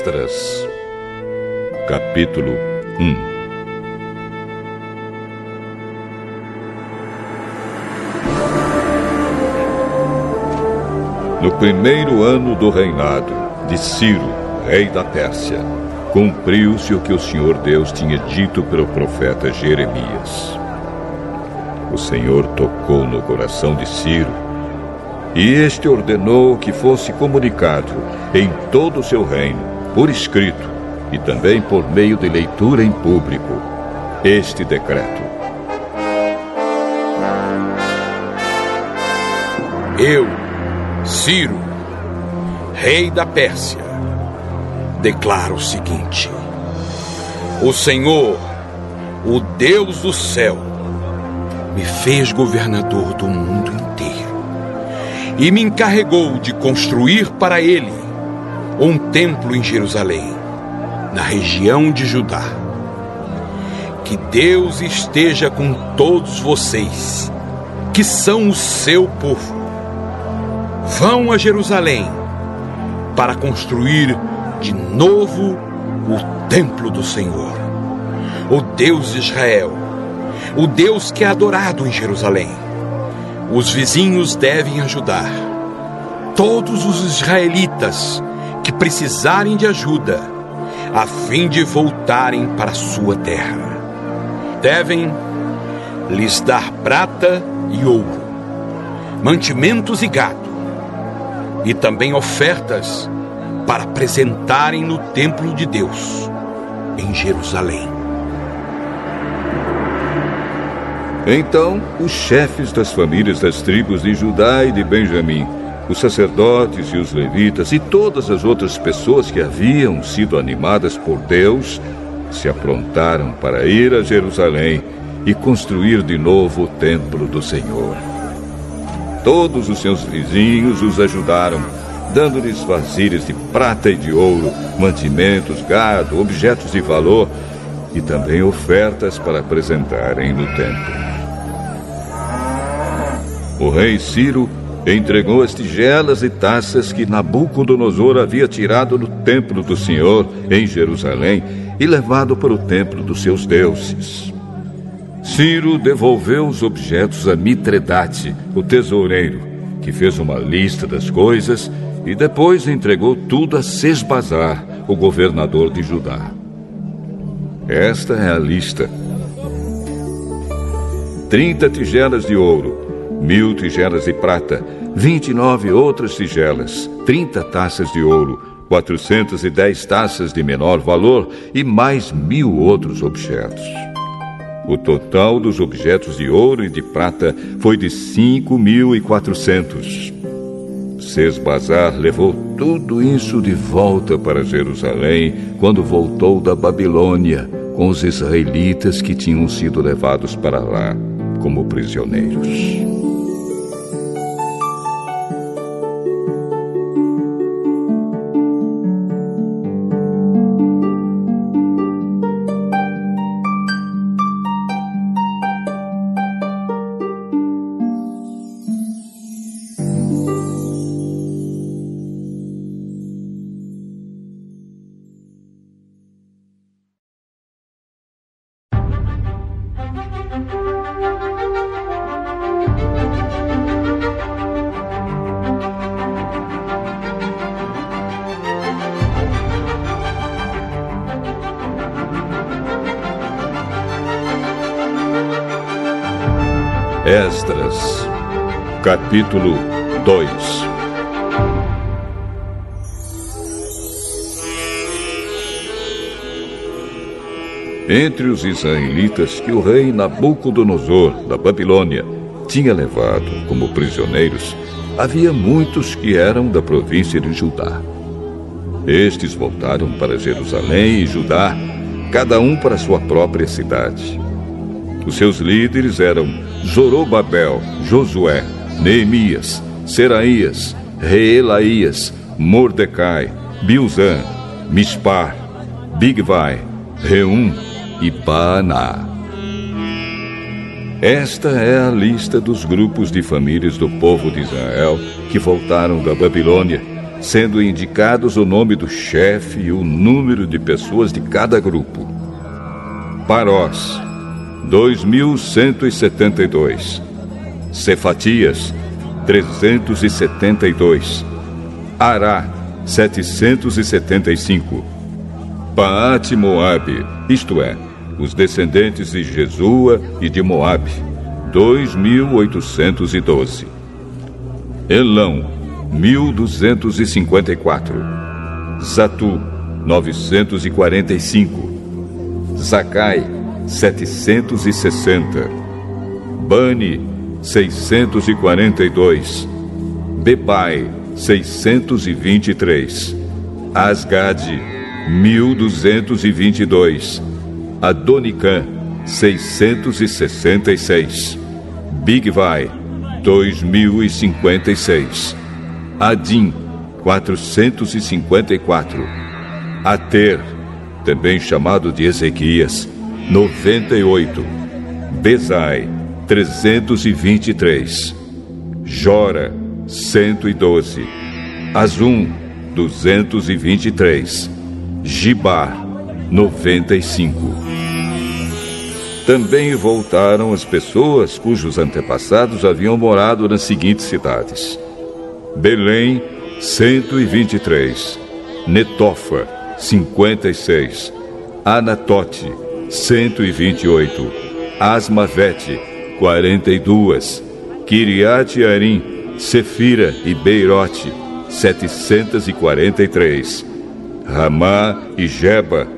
Esdras, capítulo 1 No primeiro ano do reinado de Ciro, rei da Pérsia, cumpriu-se o que o Senhor Deus tinha dito pelo profeta Jeremias. O Senhor tocou no coração de Ciro e este ordenou que fosse comunicado em todo o seu reino, por escrito e também por meio de leitura em público, este decreto. Eu, Ciro, rei da Pérsia, declaro o seguinte: O Senhor, o Deus do céu, me fez governador do mundo inteiro e me encarregou de construir para ele um templo em Jerusalém, na região de Judá. Que Deus esteja com todos vocês, que são o seu povo Vão a Jerusalém para construir de novo o templo do Senhor, o Deus de Israel, o Deus que é adorado em Jerusalém. Os vizinhos devem ajudar. Todos os israelitas precisarem de ajuda, a fim de voltarem para sua terra. Devem lhes dar prata e ouro, mantimentos e gado e também ofertas para apresentarem no templo de Deus, em Jerusalém. Então, os chefes das famílias das tribos de Judá e de Benjamim, os sacerdotes e os levitas e todas as outras pessoas que haviam sido animadas por Deus, se aprontaram para ir a Jerusalém e construir de novo o templo do Senhor. Todos os seus vizinhos os ajudaram, dando-lhes vasilhas de prata e de ouro, mantimentos, gado, objetos de valor e também ofertas para apresentarem no templo. O rei Ciro entregou as tigelas e taças que Nabucodonosor havia tirado do templo do Senhor em Jerusalém e levado para o templo dos seus deuses. Ciro devolveu os objetos a Mitredate, o tesoureiro, que fez uma lista das coisas e depois entregou tudo a Sesbazar, o governador de Judá. Esta é a lista: 30 tigelas de ouro, mil tigelas de prata, 29 outras tigelas, 30 taças de ouro, 410 taças de menor valor e mais mil outros objetos. O total dos objetos de ouro e de prata foi de cinco mil e quatrocentos. Sesbazar levou tudo isso de volta para Jerusalém quando voltou da Babilônia com os israelitas que tinham sido levados para lá como prisioneiros. Capítulo 2 Entre os israelitas que o rei Nabucodonosor, da Babilônia, tinha levado como prisioneiros, havia muitos que eram da província de Judá. Estes voltaram para Jerusalém e Judá, cada um para sua própria cidade. Os seus líderes eram Zorobabel, Josué, Neemias, Seraías, Reelaías, Mordecai, Bilzan, Mispar, Bigvai, Reum e Baaná. Esta é a lista dos grupos de famílias do povo de Israel que voltaram da Babilônia, sendo indicados o nome do chefe e o número de pessoas de cada grupo. Parós, 2172. Cefatias, 372. Ará, 775. Paate Moabe, isto é, os descendentes de Jesua e de Moabe, 2812. Elão, 1254. Zatu, 945. Zacai, 760. Bani, 642. Bebai, 623. Asgade, 1222. Adonicã, 666. Bigvai, 2056. Adim, 454. Ater, também chamado de Ezequias, 98. Bezai, 323. Jora, 112. Azum, 223. Gibar, 95. Também voltaram as pessoas cujos antepassados haviam morado nas seguintes cidades: Belém, 123. Netofa, 56. Anatote, 128. Asmavete, 42. Kiriat Arim, Sefira e Beirote, 743. Ramá e Jeba,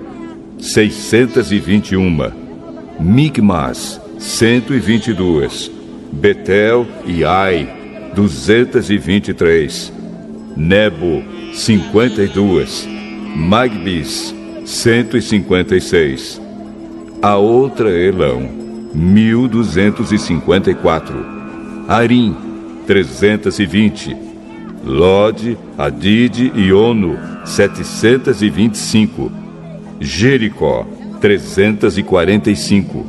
621. Migmas, 122. Betel e Ai, 223. Nebo, 52. Magbis, 156. A outra Elão, 1254. Arim, 320. Lode, Adide e Ono, 725. Jericó, 345.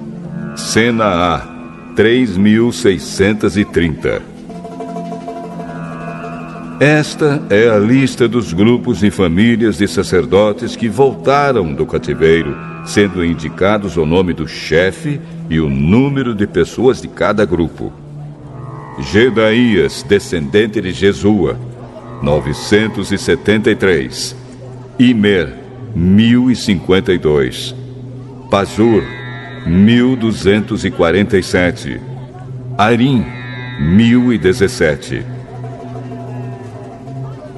Senaá, 3630. Esta é a lista dos grupos e famílias de sacerdotes que voltaram do cativeiro, sendo indicados o nome do chefe e o número de pessoas de cada grupo. Gedaías, descendente de Jesua, 973. Imer, 1052. Pazur, 1247. Arim, 1017.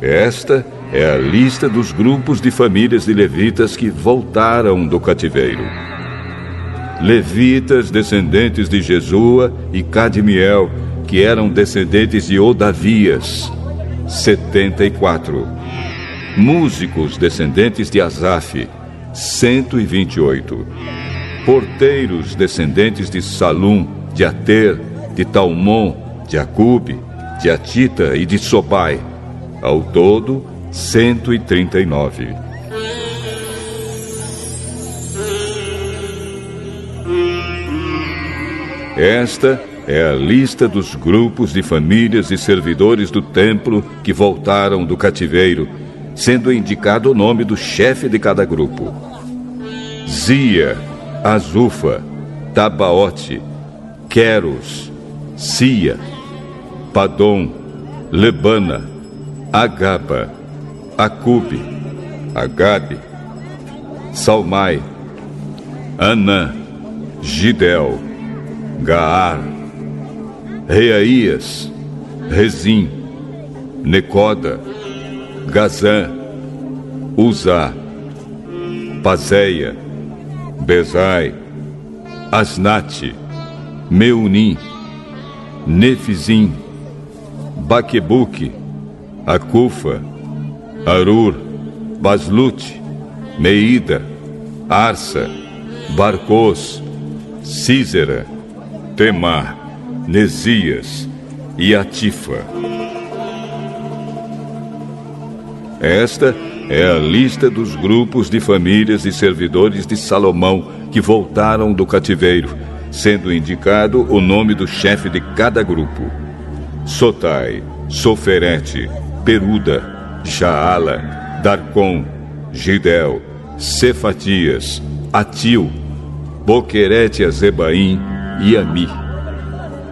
Esta é a lista dos grupos de famílias de levitas que voltaram do cativeiro. Levitas, descendentes de Jesua e Cadmiel, que eram descendentes de Odavias, 74. Músicos descendentes de Asaf, 128. Porteiros descendentes de Salum, de Ater, de Talmon, de Acube, de Atita e de Sobai. Ao todo, 139. Esta é a lista dos grupos de famílias e servidores do templo que voltaram do cativeiro, sendo indicado o nome do chefe de cada grupo: Zia, Azufa, Tabaote, Queros, Sia, Padom, Lebana, Agaba, Acube, Agabe, Salmai, Anã, Gidel, Gaar, Reaías, Rezim, Necoda, Gazã, Uzá, Pazéia, Bezai, Asnate, Meunim, Nefizim, Baquebuque, Acufa, Arur, Baslute, Meida, Arsa, Barcos, Císera, Temar, Nesias e Atifa. Esta é a lista dos grupos de famílias e servidores de Salomão que voltaram do cativeiro, sendo indicado o nome do chefe de cada grupo: Sotai, Soferete, Peruda, Jaala, Darcon, Gidel, Cefatias, Atil, Boquerete Azebaim e Ami.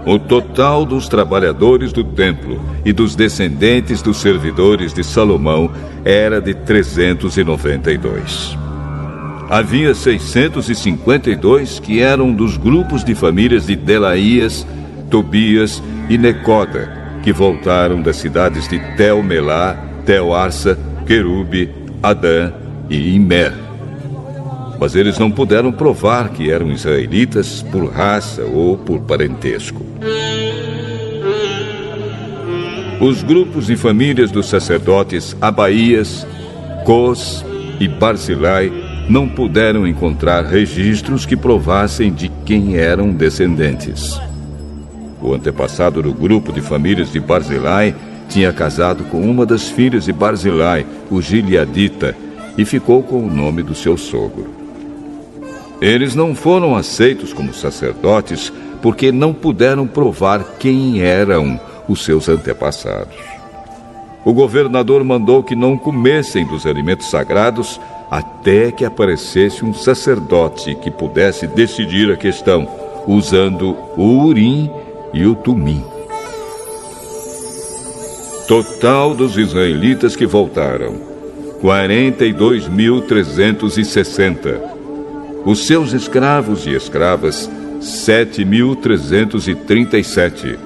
O total dos trabalhadores do templo e dos descendentes dos servidores de Salomão era de 392. Havia 652 que eram dos grupos de famílias de Delaías, Tobias e Necoda, que voltaram das cidades de Tel-Melá, Tel-Arsa, Querube, Adã e Imer. Mas eles não puderam provar que eram israelitas por raça ou por parentesco. Os grupos e famílias dos sacerdotes Abaías, Cos e Barzilai não puderam encontrar registros que provassem de quem eram descendentes. O antepassado do grupo de famílias de Barzilai tinha casado com uma das filhas de Barzilai, o Gileadita, e ficou com o nome do seu sogro. Eles não foram aceitos como sacerdotes porque não puderam provar quem eram os seus antepassados. O governador mandou que não comessem dos alimentos sagrados até que aparecesse um sacerdote que pudesse decidir a questão, usando o urim e o Tumim. Total dos israelitas que voltaram: 42.360. Os seus escravos e escravas: 7.337.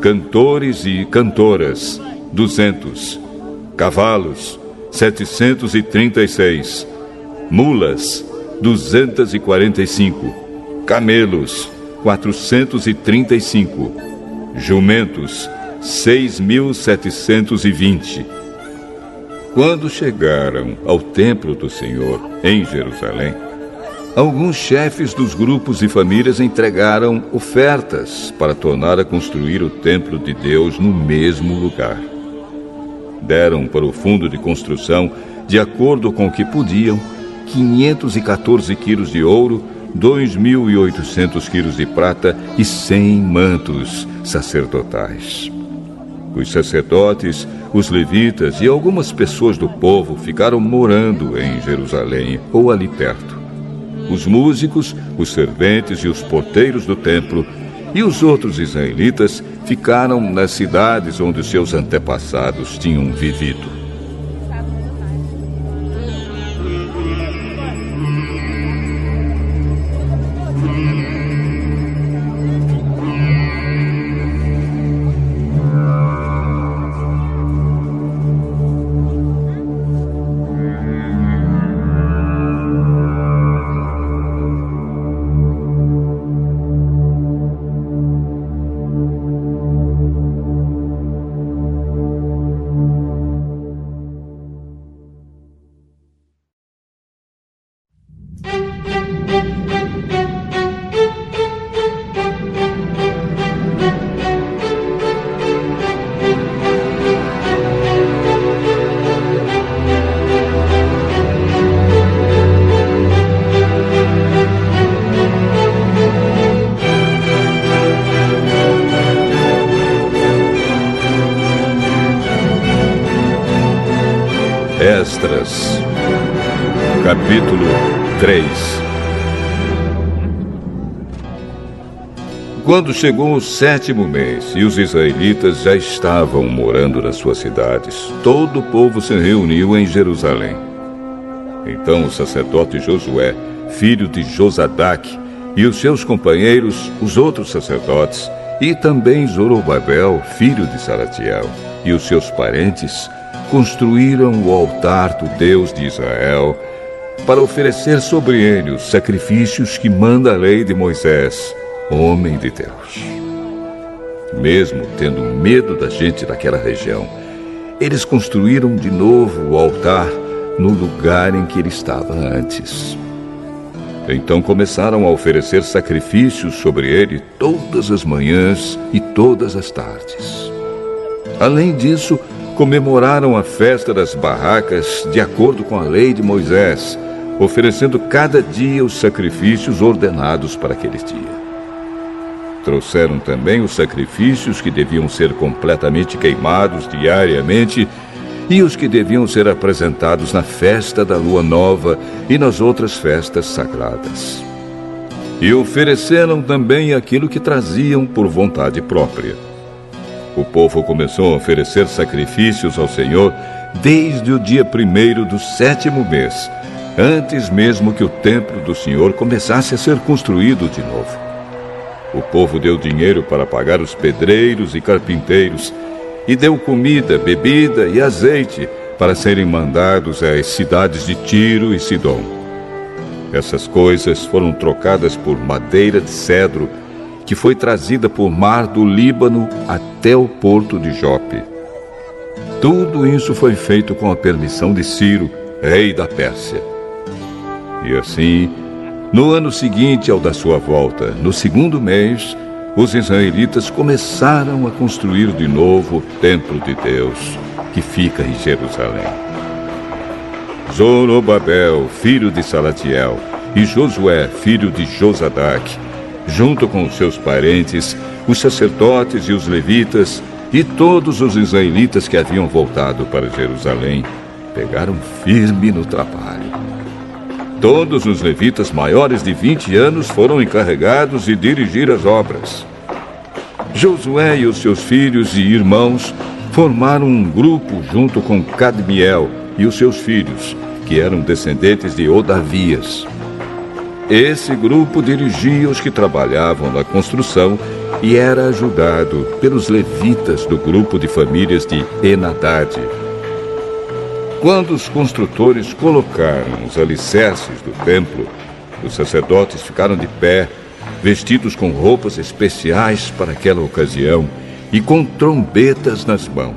Cantores e cantoras: 200. Cavalos: 736. Mulas: 245. Camelos: 435, jumentos 6.720. Quando chegaram ao templo do Senhor em Jerusalém, alguns chefes dos grupos e famílias entregaram ofertas para tornar a construir o templo de Deus no mesmo lugar. Deram para o fundo de construção, de acordo com o que podiam, 514 quilos de ouro 2.800 quilos de prata e 100 mantos sacerdotais. Os sacerdotes, os levitas e algumas pessoas do povo ficaram morando em Jerusalém ou ali perto. Os músicos, os serventes e os porteiros do templo e os outros israelitas ficaram nas cidades onde seus antepassados tinham vivido. Quando chegou o sétimo mês e os israelitas já estavam morando nas suas cidades, todo o povo se reuniu em Jerusalém. Então o sacerdote Josué, filho de Josadac, e os seus companheiros, os outros sacerdotes, e também Zorobabel, filho de Salatiel, e os seus parentes, construíram o altar do Deus de Israel para oferecer sobre ele os sacrifícios que manda a lei de Moisés homem de Deus. Mesmo tendo medo da gente daquela região, eles construíram de novo o altar no lugar em que ele estava antes. Então começaram a oferecer sacrifícios sobre ele todas as manhãs e todas as tardes. Além disso, comemoraram a festa das barracas de acordo com a lei de Moisés, oferecendo cada dia os sacrifícios ordenados para aquele dia. Trouxeram também os sacrifícios que deviam ser completamente queimados diariamente e os que deviam ser apresentados na festa da lua nova e nas outras festas sagradas. E ofereceram também aquilo que traziam por vontade própria. O povo começou a oferecer sacrifícios ao Senhor desde o dia primeiro do sétimo mês, antes mesmo que o templo do Senhor começasse a ser construído de novo. O povo deu dinheiro para pagar os pedreiros e carpinteiros, e deu comida, bebida e azeite para serem mandados às cidades de Tiro e Sidom. Essas coisas foram trocadas por madeira de cedro, que foi trazida por mar do Líbano até o porto de Jope. Tudo isso foi feito com a permissão de Ciro, rei da Pérsia. E assim, no ano seguinte ao da sua volta, no segundo mês, os israelitas começaram a construir de novo o templo de Deus, que fica em Jerusalém. Zorobabel, filho de Salatiel, e Josué, filho de Josadac, junto com os seus parentes, os sacerdotes e os levitas, e todos os israelitas que haviam voltado para Jerusalém, pegaram firme no trabalho. Todos os levitas maiores de 20 anos foram encarregados de dirigir as obras. Josué e os seus filhos e irmãos formaram um grupo junto com Cadmiel e os seus filhos, que eram descendentes de Odavias. Esse grupo dirigia os que trabalhavam na construção e era ajudado pelos levitas do grupo de famílias de Enadade. Quando os construtores colocaram os alicerces do templo, os sacerdotes ficaram de pé, vestidos com roupas especiais para aquela ocasião e com trombetas nas mãos.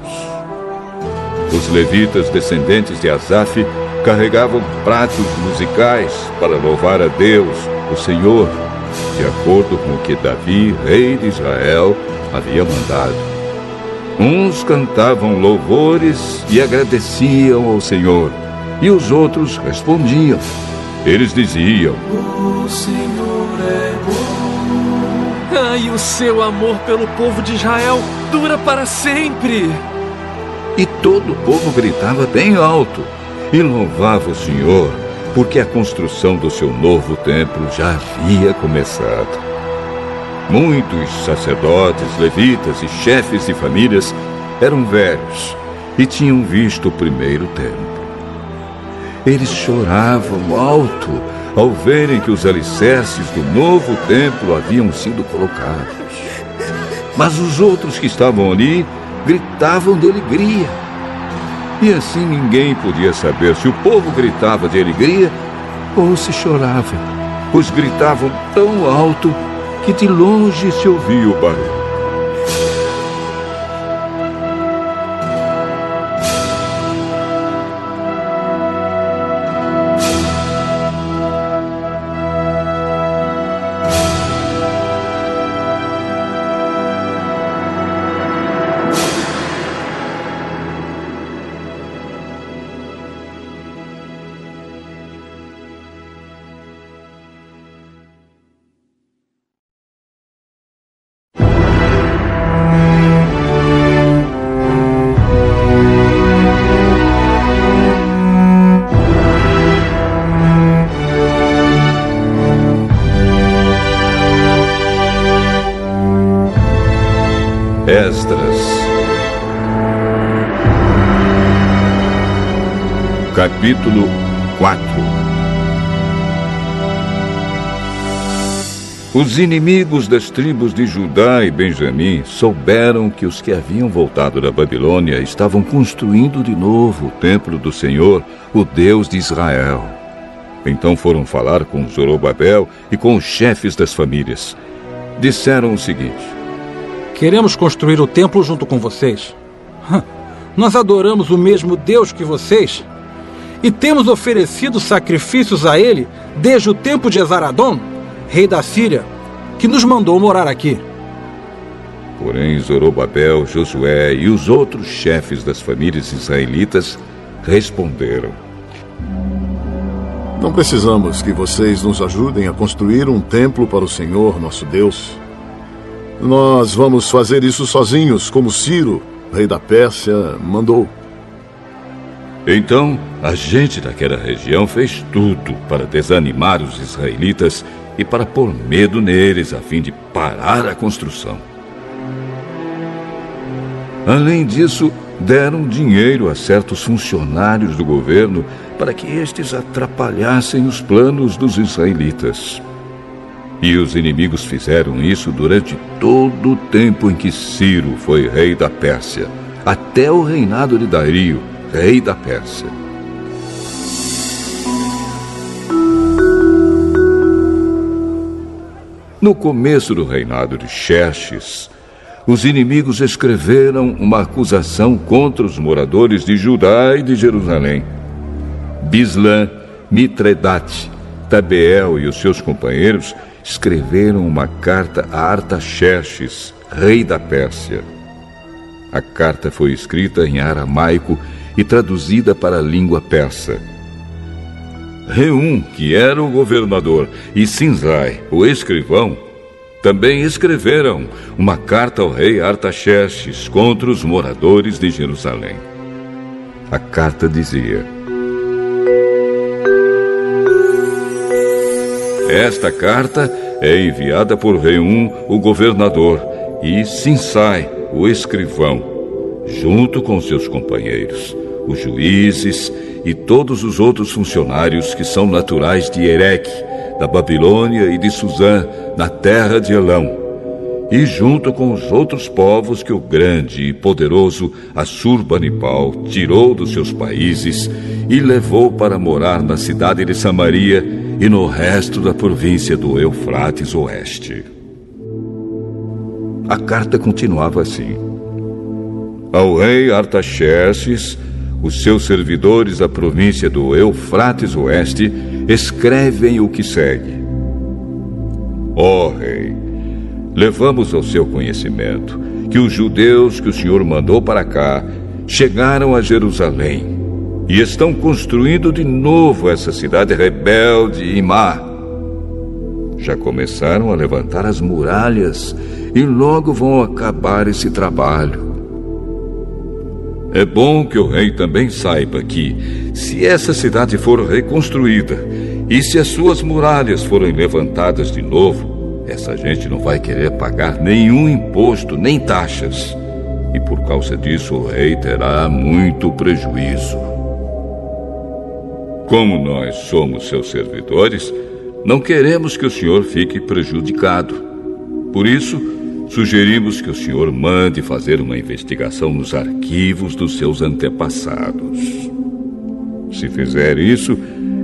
Os levitas descendentes de Asaf carregavam pratos musicais para louvar a Deus, o Senhor, de acordo com o que Davi, rei de Israel, havia mandado. Uns cantavam louvores e agradeciam ao Senhor, e os outros respondiam. Eles diziam: O Senhor é bom. Ai, o seu amor pelo povo de Israel dura para sempre. E todo o povo gritava bem alto e louvava o Senhor, porque a construção do seu novo templo já havia começado. Muitos sacerdotes, levitas e chefes de famílias eram velhos e tinham visto o primeiro templo. Eles choravam alto ao verem que os alicerces do novo templo haviam sido colocados. Mas os outros que estavam ali gritavam de alegria. E assim ninguém podia saber se o povo gritava de alegria ou se chorava, pois gritavam tão alto que de longe se ouvia o barulho. Os inimigos das tribos de Judá e Benjamim souberam que os que haviam voltado da Babilônia estavam construindo de novo o templo do Senhor, o Deus de Israel. Então foram falar com Zorobabel e com os chefes das famílias. Disseram o seguinte: Queremos construir o templo junto com vocês. Nós adoramos o mesmo Deus que vocês e temos oferecido sacrifícios a ele desde o tempo de Esaradom, rei da Síria, que nos mandou morar aqui. Porém, Zorobabel, Josué e os outros chefes das famílias israelitas responderam: Não precisamos que vocês nos ajudem a construir um templo para o Senhor nosso Deus. Nós vamos fazer isso sozinhos, como Ciro, rei da Pérsia, mandou. Então, a gente daquela região fez tudo para desanimar os israelitas e para pôr medo neles a fim de parar a construção. Além disso, deram dinheiro a certos funcionários do governo para que estes atrapalhassem os planos dos israelitas. E os inimigos fizeram isso durante todo o tempo em que Ciro foi rei da Pérsia, até o reinado de Dario, rei da Pérsia. No começo do reinado de Xerxes, os inimigos escreveram uma acusação contra os moradores de Judá e de Jerusalém. Bislã, Mitredate, Tabeel e os seus companheiros escreveram uma carta a Artaxerxes, rei da Pérsia. A carta foi escrita em aramaico e traduzida para a língua persa. Reum, que era o governador, e Sinzai, o escrivão, também escreveram uma carta ao rei Artaxerxes contra os moradores de Jerusalém. A carta dizia: Esta carta é enviada por Reum, o governador, e Sinsai, o escrivão, junto com seus companheiros, os juízes e todos os outros funcionários que são naturais de Ereque, da Babilônia e de Suzã, na terra de Elão, e junto com os outros povos que o grande e poderoso Assurbanipal tirou dos seus países e levou para morar na cidade de Samaria e no resto da província do Eufrates Oeste. A carta continuava assim: Ao rei Artaxerxes, os seus servidores da província do Eufrates Oeste escrevem o que segue. Ó oh, rei, levamos ao seu conhecimento que os judeus que o Senhor mandou para cá chegaram a Jerusalém e estão construindo de novo essa cidade rebelde e má. Já começaram a levantar as muralhas e logo vão acabar esse trabalho. É bom que o rei também saiba que, se essa cidade for reconstruída e se as suas muralhas forem levantadas de novo, essa gente não vai querer pagar nenhum imposto nem taxas. E por causa disso o rei terá muito prejuízo. Como nós somos seus servidores, não queremos que o senhor fique prejudicado. Por isso, sugerimos que o senhor mande fazer uma investigação nos arquivos dos seus antepassados. Se fizer isso,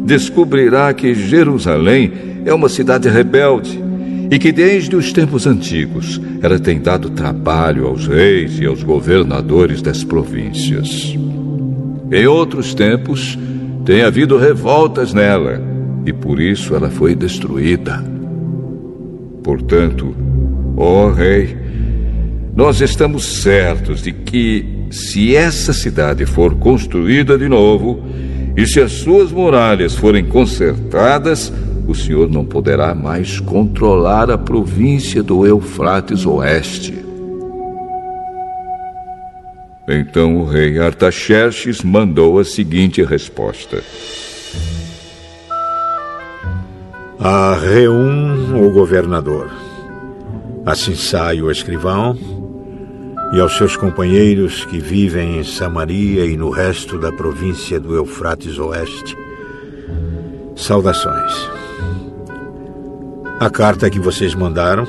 descobrirá que Jerusalém é uma cidade rebelde e que desde os tempos antigos ela tem dado trabalho aos reis e aos governadores das províncias. Em outros tempos, tem havido revoltas nela e por isso ela foi destruída. Portanto, Oh, Rei, nós estamos certos de que, se essa cidade for construída de novo e se as suas muralhas forem consertadas, o Senhor não poderá mais controlar a província do Eufrates Oeste. Então o rei Artaxerxes mandou a seguinte resposta: A Reum, o governador Assim sai o escrivão e aos seus companheiros que vivem em Samaria e no resto da província do Eufrates Oeste. Saudações. A carta que vocês mandaram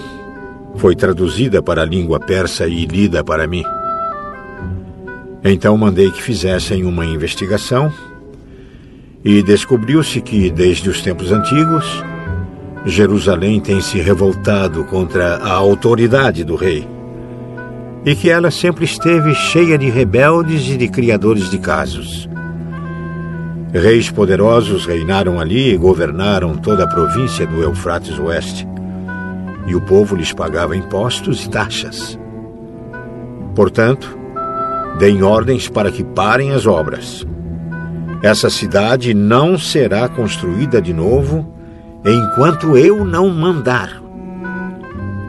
foi traduzida para a língua persa e lida para mim. Então mandei que fizessem uma investigação e descobriu-se que, desde os tempos antigos, Jerusalém tem se revoltado contra a autoridade do rei e que ela sempre esteve cheia de rebeldes e de criadores de casos. Reis poderosos reinaram ali e governaram toda a província do Eufrates Oeste, e o povo lhes pagava impostos e taxas. Portanto, deem ordens para que parem as obras. Essa cidade não será construída de novo enquanto eu não mandar.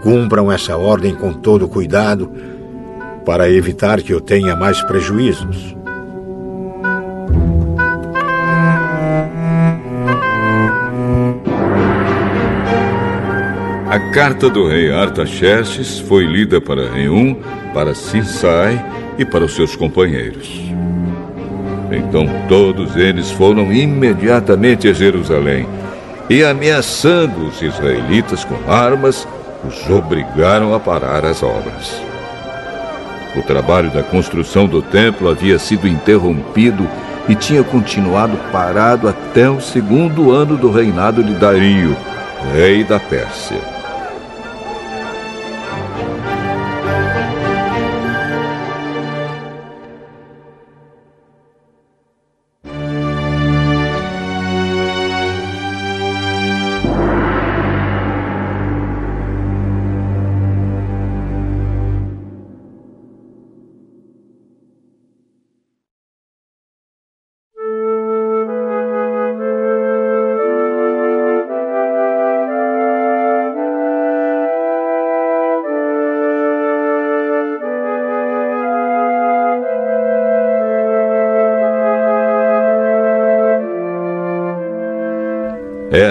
Cumpram essa ordem com todo cuidado para evitar que eu tenha mais prejuízos. A carta do rei Artaxerxes foi lida para Reum, para Sinsai e para os seus companheiros. Então todos eles foram imediatamente a Jerusalém e, ameaçando os israelitas com armas, os obrigaram a parar as obras. O trabalho da construção do templo havia sido interrompido e tinha continuado parado até o segundo ano do reinado de Dario, rei da Pérsia.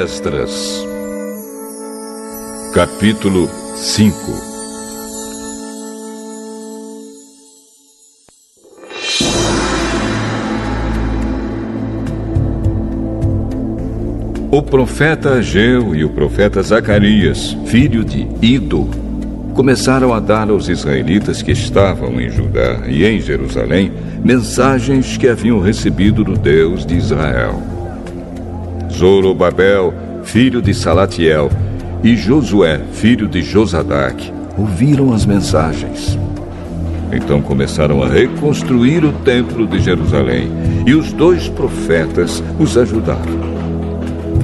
Esdras, capítulo 5 O profeta Ageu e o profeta Zacarias, filho de Ido, começaram a dar aos israelitas que estavam em Judá e em Jerusalém mensagens que haviam recebido do Deus de Israel. Zorobabel, filho de Salatiel, e Josué, filho de Josadac, ouviram as mensagens. Então começaram a reconstruir o templo de Jerusalém, e os dois profetas os ajudaram.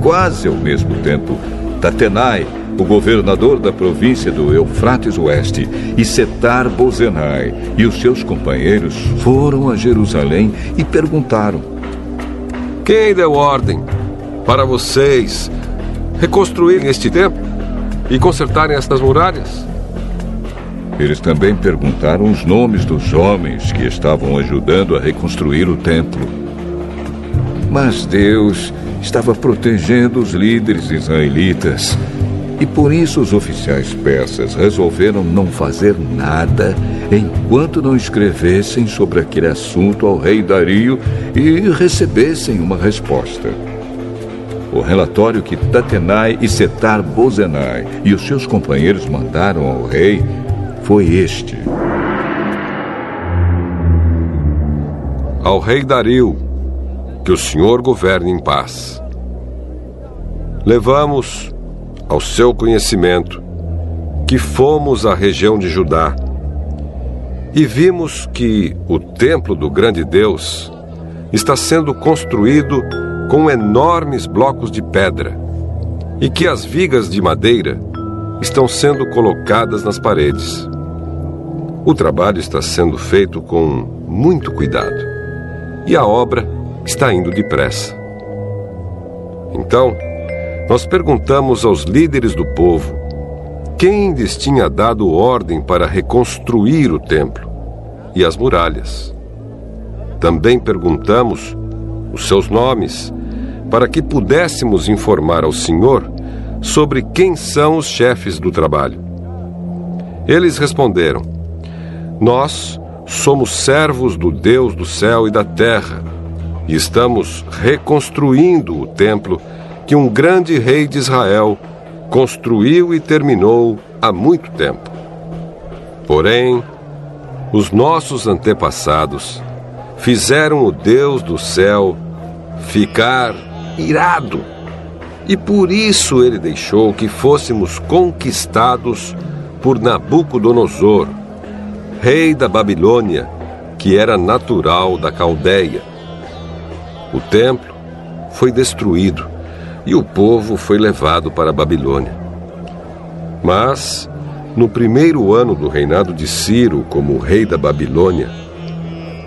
Quase ao mesmo tempo, Tatenai, o governador da província do Eufrates Oeste, e Setar Bozenai e os seus companheiros foram a Jerusalém e perguntaram: Quem deu ordem para vocês reconstruírem este templo e consertarem estas muralhas? Eles também perguntaram os nomes dos homens que estavam ajudando a reconstruir o templo. Mas Deus estava protegendo os líderes israelitas. E por isso os oficiais persas resolveram não fazer nada enquanto não escrevessem sobre aquele assunto ao rei Dario e recebessem uma resposta. O relatório que Tatenai e Setar Bozenai e os seus companheiros mandaram ao rei foi este. Ao rei Dario, que o senhor governe em paz. Levamos ao seu conhecimento que fomos à região de Judá e vimos que o templo do grande Deus está sendo construído com enormes blocos de pedra e que as vigas de madeira estão sendo colocadas nas paredes. O trabalho está sendo feito com muito cuidado e a obra está indo depressa. Então, nós perguntamos aos líderes do povo quem lhes tinha dado ordem para reconstruir o templo e as muralhas. Também perguntamos os seus nomes para que pudéssemos informar ao Senhor sobre quem são os chefes do trabalho. Eles responderam: Nós somos servos do Deus do céu e da terra e estamos reconstruindo o templo que um grande rei de Israel construiu e terminou há muito tempo. Porém, os nossos antepassados fizeram o Deus do céu ficar irado. E por isso ele deixou que fôssemos conquistados por Nabucodonosor, rei da Babilônia, que era natural da Caldeia. O templo foi destruído e o povo foi levado para a Babilônia. Mas, no primeiro ano do reinado de Ciro como rei da Babilônia,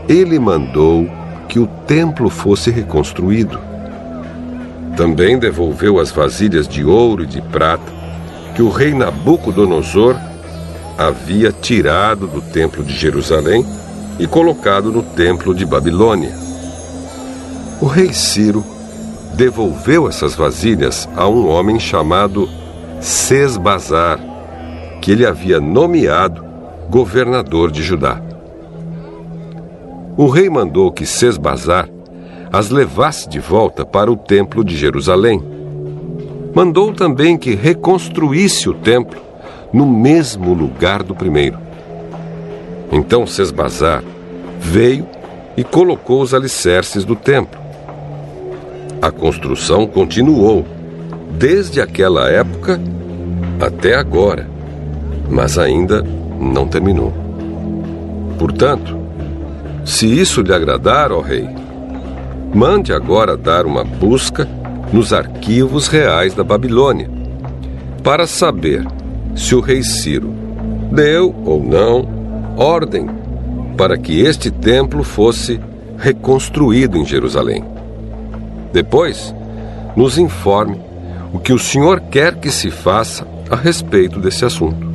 ele mandou que o templo fosse reconstruído. Também devolveu as vasilhas de ouro e de prata que o rei Nabucodonosor havia tirado do templo de Jerusalém e colocado no templo de Babilônia. O rei Ciro devolveu essas vasilhas a um homem chamado Sesbazar, que ele havia nomeado governador de Judá. O rei mandou que Sesbazar as levasse de volta para o templo de Jerusalém. Mandou também que reconstruísse o templo no mesmo lugar do primeiro. Então Sesbazar veio e colocou os alicerces do templo. A construção continuou desde aquela época até agora, mas ainda não terminou. Portanto, se isso lhe agradar, ó rei, mande agora dar uma busca nos arquivos reais da Babilônia, para saber se o rei Ciro deu ou não ordem para que este templo fosse reconstruído em Jerusalém. Depois, nos informe o que o senhor quer que se faça a respeito desse assunto.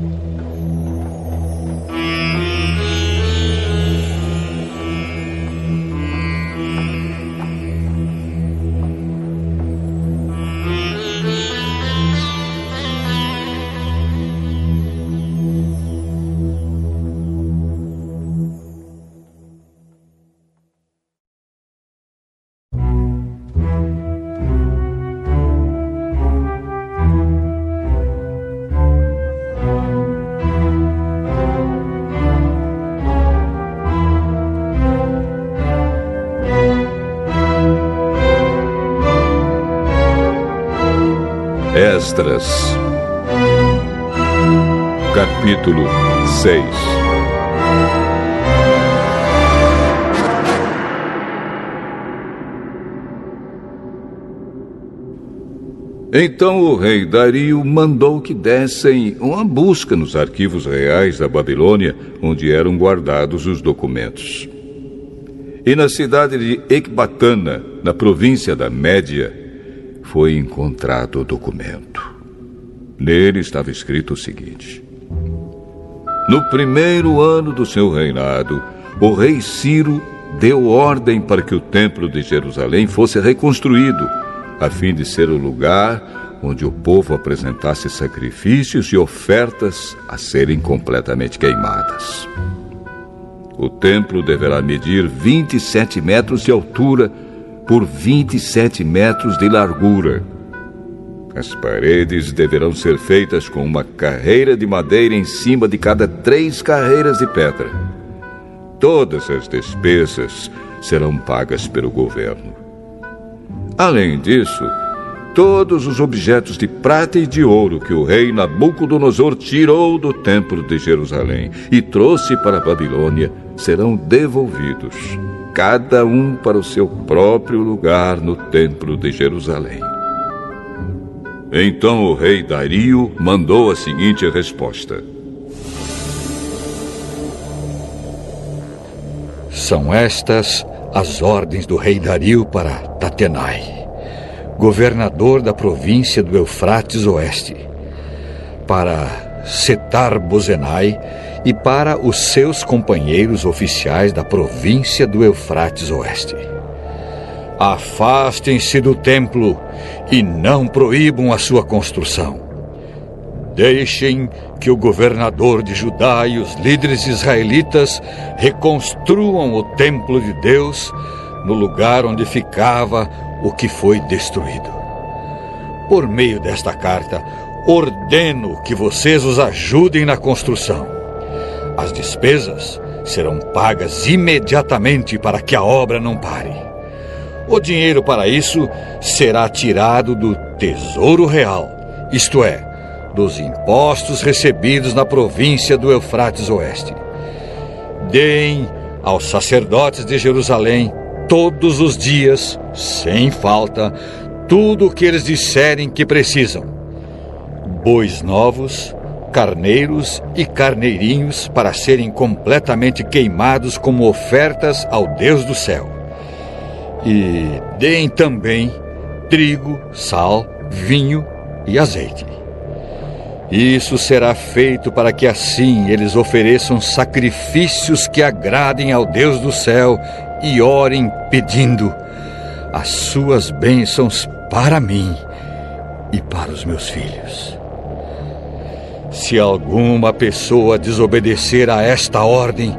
Então o rei Dario mandou que dessem uma busca nos arquivos reais da Babilônia, onde eram guardados os documentos. E na cidade de Ecbatana, na província da Média, foi encontrado o documento. Nele estava escrito o seguinte: No primeiro ano do seu reinado, o rei Ciro deu ordem para que o templo de Jerusalém fosse reconstruído, a fim de ser o lugar onde o povo apresentasse sacrifícios e ofertas a serem completamente queimadas. O templo deverá medir 27 metros de altura por 27 metros de largura. As paredes deverão ser feitas com uma carreira de madeira em cima de cada três carreiras de pedra. Todas as despesas serão pagas pelo governo. Além disso, todos os objetos de prata e de ouro que o rei Nabucodonosor tirou do templo de Jerusalém e trouxe para a Babilônia serão devolvidos cada um para o seu próprio lugar no Templo de Jerusalém. Então o rei Dario mandou a seguinte resposta: São estas as ordens do rei Dario para Tatenai, governador da província do Eufrates Oeste, para Setar Bozenai, e para os seus companheiros oficiais da província do Eufrates Oeste. Afastem-se do templo e não proíbam a sua construção. Deixem que o governador de Judá e os líderes israelitas reconstruam o templo de Deus no lugar onde ficava o que foi destruído. Por meio desta carta, ordeno que vocês os ajudem na construção as despesas serão pagas imediatamente para que a obra não pare. O dinheiro para isso será tirado do Tesouro Real, isto é, dos impostos recebidos na província do Eufrates Oeste. Deem aos sacerdotes de Jerusalém todos os dias, sem falta, tudo o que eles disserem que precisam: bois novos, carneiros e carneirinhos para serem completamente queimados como ofertas ao Deus do céu. E deem também trigo, sal, vinho e azeite. Isso será feito para que assim eles ofereçam sacrifícios que agradem ao Deus do céu e orem pedindo as suas bênçãos para mim e para os meus filhos. Se alguma pessoa desobedecer a esta ordem,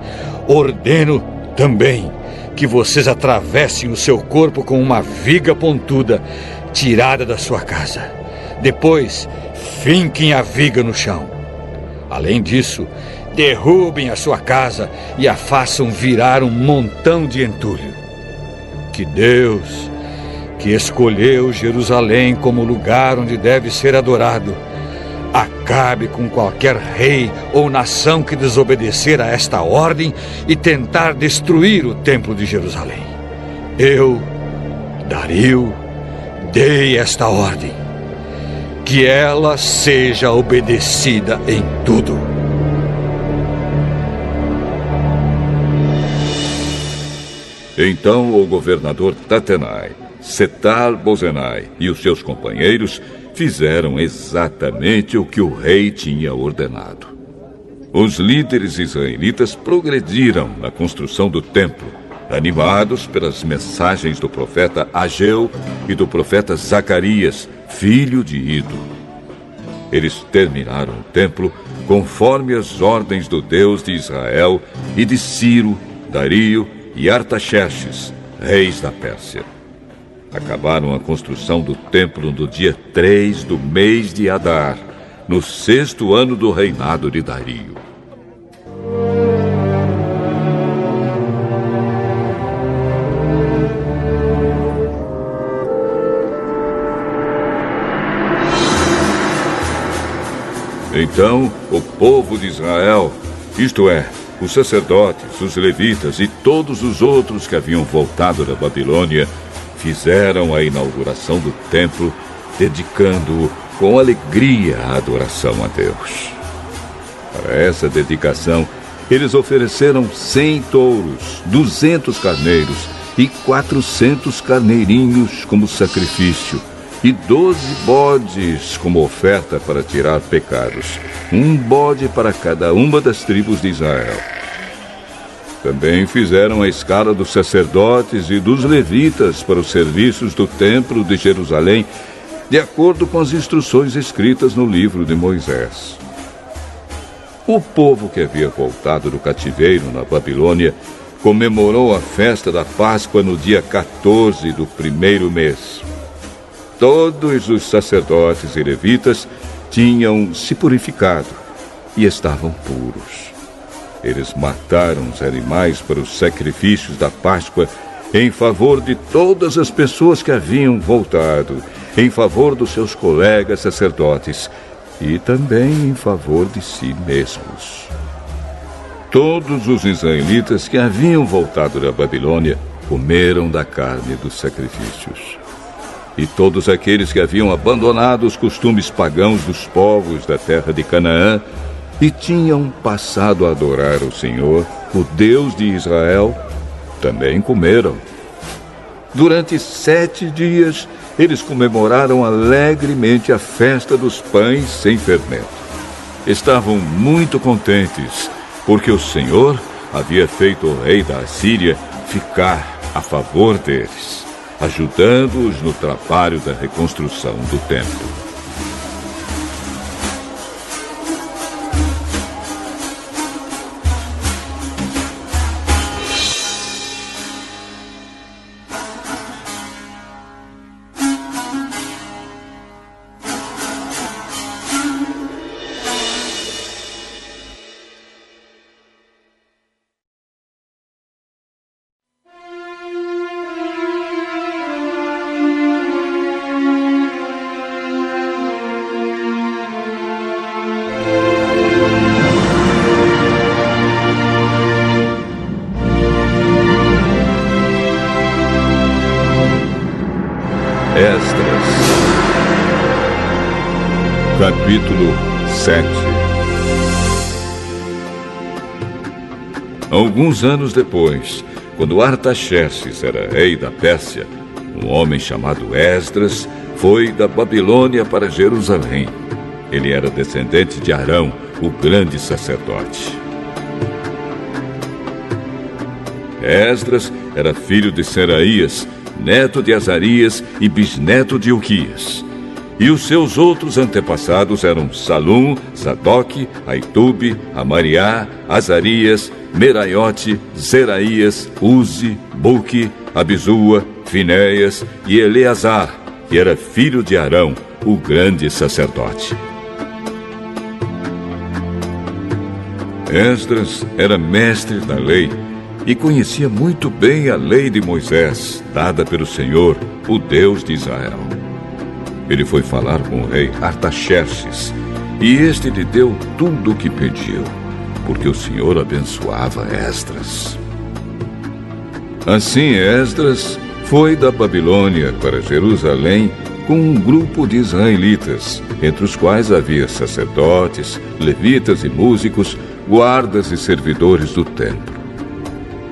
ordeno também que vocês atravessem o seu corpo com uma viga pontuda tirada da sua casa. Depois, finquem a viga no chão. Além disso, derrubem a sua casa e a façam virar um montão de entulho. Que Deus, que escolheu Jerusalém como lugar onde deve ser adorado, acabe com qualquer rei ou nação que desobedecer a esta ordem e tentar destruir o templo de Jerusalém. Eu, Dario, dei esta ordem. Que ela seja obedecida em tudo. Então o governador Tatenai, Setar Bozenai e os seus companheiros fizeram exatamente o que o rei tinha ordenado. Os líderes israelitas progrediram na construção do templo, animados pelas mensagens do profeta Ageu e do profeta Zacarias, filho de Ido. Eles terminaram o templo conforme as ordens do Deus de Israel e de Ciro, Dario e Artaxerxes, reis da Pérsia. Acabaram a construção do templo no dia 3 do mês de Adar, no sexto ano do reinado de Dario. Então o povo de Israel, isto é, os sacerdotes, os levitas e todos os outros que haviam voltado da Babilônia fizeram a inauguração do templo, dedicando-o com alegria à adoração a Deus. Para essa dedicação, eles ofereceram cem touros, duzentos carneiros e quatrocentos carneirinhos como sacrifício, e doze bodes como oferta para tirar pecados, um bode para cada uma das tribos de Israel. Também fizeram a escala dos sacerdotes e dos levitas para os serviços do Templo de Jerusalém, de acordo com as instruções escritas no livro de Moisés. O povo que havia voltado do cativeiro na Babilônia comemorou a festa da Páscoa no dia 14 do primeiro mês. Todos os sacerdotes e levitas tinham se purificado e estavam puros. Eles mataram os animais para os sacrifícios da Páscoa em favor de todas as pessoas que haviam voltado, em favor dos seus colegas sacerdotes e também em favor de si mesmos. Todos os israelitas que haviam voltado da Babilônia comeram da carne dos sacrifícios e todos aqueles que haviam abandonado os costumes pagãos dos povos da terra de Canaã e tinham passado a adorar o Senhor, o Deus de Israel, também comeram. Durante sete dias, eles comemoraram alegremente a festa dos pães sem fermento. Estavam muito contentes, porque o Senhor havia feito o rei da Assíria ficar a favor deles ajudando-os no trabalho da reconstrução do templo. 7 Alguns anos depois, quando Artaxerxes era rei da Pérsia, um homem chamado Esdras foi da Babilônia para Jerusalém. Ele era descendente de Arão, o grande sacerdote. Esdras era filho de Seraías, neto de Azarias e bisneto de Uquias. E os seus outros antepassados eram Salum, Sadoc, Aitube, Amariá, Azarias, Meraiote, Zeraías, Uzi, Buque, Abizua, Finéias e Eleazar, que era filho de Arão, o grande sacerdote. Esdras era mestre da lei e conhecia muito bem a lei de Moisés, dada pelo Senhor, o Deus de Israel. Ele foi falar com o rei Artaxerxes, e este lhe deu tudo o que pediu, porque o Senhor abençoava Esdras. Assim Esdras foi da Babilônia para Jerusalém com um grupo de israelitas, entre os quais havia sacerdotes, levitas e músicos, guardas e servidores do templo.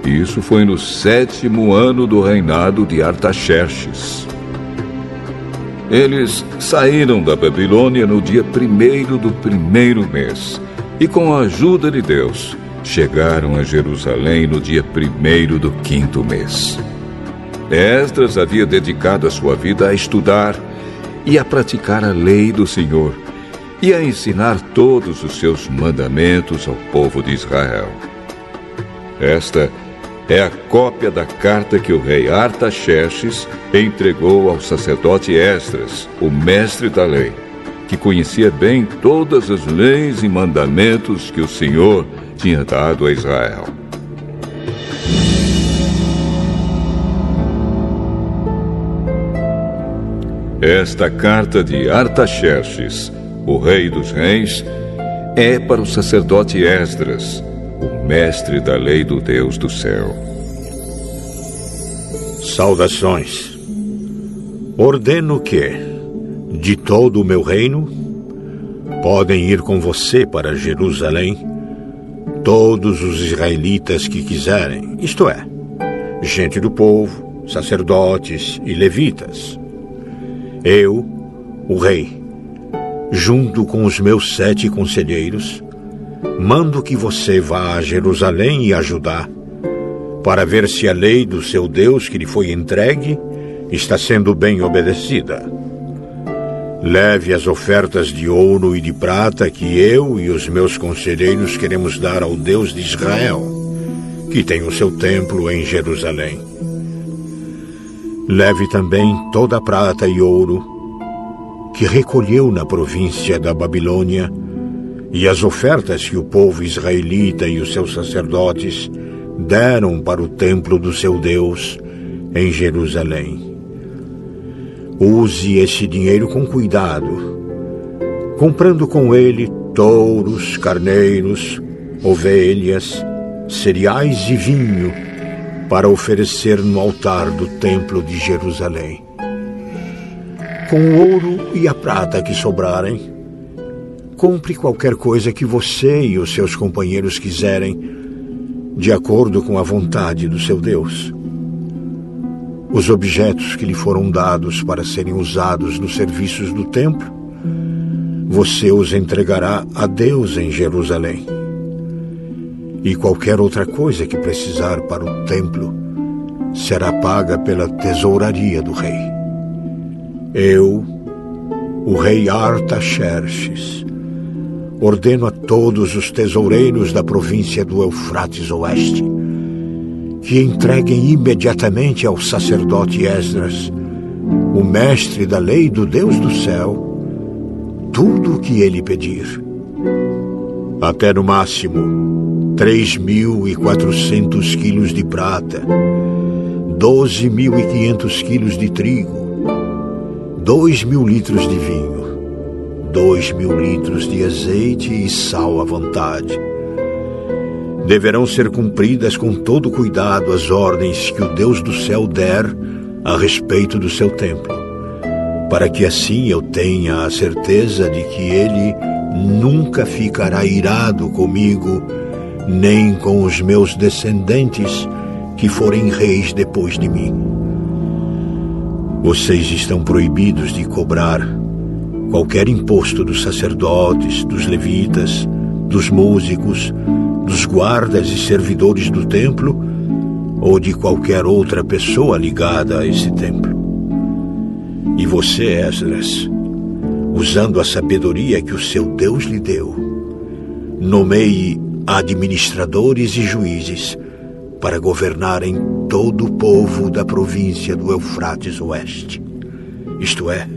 Isso foi no sétimo ano do reinado de Artaxerxes. Eles saíram da Babilônia no dia primeiro do primeiro mês e, com a ajuda de Deus, chegaram a Jerusalém no dia primeiro do quinto mês. Esdras havia dedicado a sua vida a estudar e a praticar a lei do Senhor e a ensinar todos os seus mandamentos ao povo de Israel. Esta é a cópia da carta que o rei Artaxerxes entregou ao sacerdote Esdras, o mestre da lei, que conhecia bem todas as leis e mandamentos que o Senhor tinha dado a Israel. Esta carta de Artaxerxes, o rei dos reis, é para o sacerdote Esdras, mestre da lei do Deus do céu. Saudações. Ordeno que, de todo o meu reino, podem ir com você para Jerusalém todos os israelitas que quiserem, isto é, gente do povo, sacerdotes e levitas. Eu, o rei, junto com os meus sete conselheiros, mando que você vá a Jerusalém e ajudar, para ver se a lei do seu Deus que lhe foi entregue está sendo bem obedecida. Leve as ofertas de ouro e de prata que eu e os meus conselheiros queremos dar ao Deus de Israel, que tem o seu templo em Jerusalém. Leve também toda a prata e ouro que recolheu na província da Babilônia e as ofertas que o povo israelita e os seus sacerdotes deram para o templo do seu Deus em Jerusalém. Use esse dinheiro com cuidado, comprando com ele touros, carneiros, ovelhas, cereais e vinho para oferecer no altar do templo de Jerusalém. Com o ouro e a prata que sobrarem, compre qualquer coisa que você e os seus companheiros quiserem, de acordo com a vontade do seu Deus. Os objetos que lhe foram dados para serem usados nos serviços do templo, você os entregará a Deus em Jerusalém. E qualquer outra coisa que precisar para o templo será paga pela tesouraria do rei. Eu, o rei Artaxerxes, ordeno a todos os tesoureiros da província do Eufrates Oeste que entreguem imediatamente ao sacerdote Esdras, o mestre da lei do Deus do céu, tudo o que ele pedir. Até no máximo três mil e quatrocentos quilos de prata, doze mil e quinhentos quilos de trigo, dois mil litros de vinho dois mil litros de azeite e sal à vontade. Deverão ser cumpridas com todo cuidado as ordens que o Deus do céu der a respeito do seu templo, para que assim eu tenha a certeza de que ele nunca ficará irado comigo, nem com os meus descendentes que forem reis depois de mim. Vocês estão proibidos de cobrar qualquer imposto dos sacerdotes, dos levitas, dos músicos, dos guardas e servidores do templo ou de qualquer outra pessoa ligada a esse templo. E você, Esdras, usando a sabedoria que o seu Deus lhe deu, nomeie administradores e juízes para governarem todo o povo da província do Eufrates Oeste, isto é,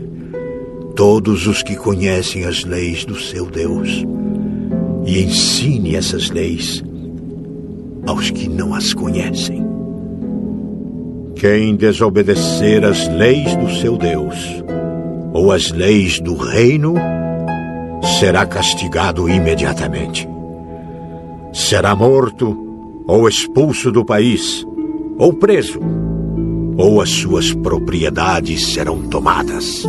todos os que conhecem as leis do seu Deus, e ensine essas leis aos que não as conhecem. Quem desobedecer as leis do seu Deus ou as leis do reino será castigado imediatamente. Será morto ou expulso do país, ou preso, ou as suas propriedades serão tomadas.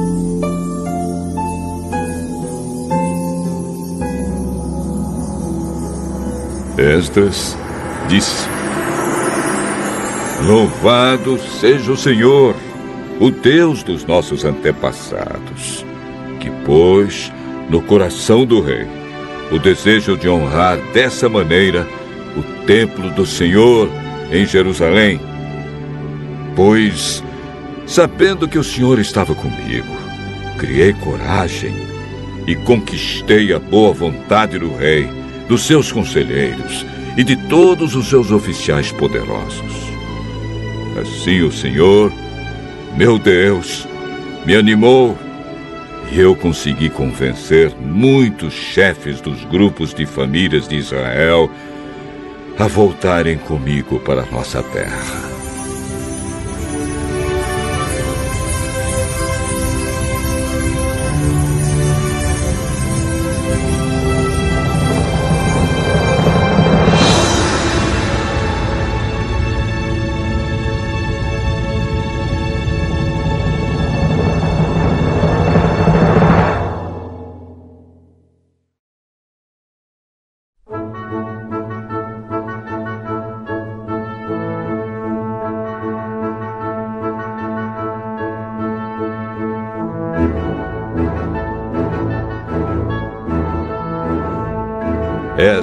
Esdras disse: Louvado seja o Senhor, o Deus dos nossos antepassados, que pôs no coração do rei o desejo de honrar dessa maneira o templo do Senhor em Jerusalém. Pois, sabendo que o Senhor estava comigo, criei coragem e conquistei a boa vontade do rei, dos seus conselheiros e de todos os seus oficiais poderosos. Assim o Senhor, meu Deus, me animou e eu consegui convencer muitos chefes dos grupos de famílias de Israel a voltarem comigo para nossa terra.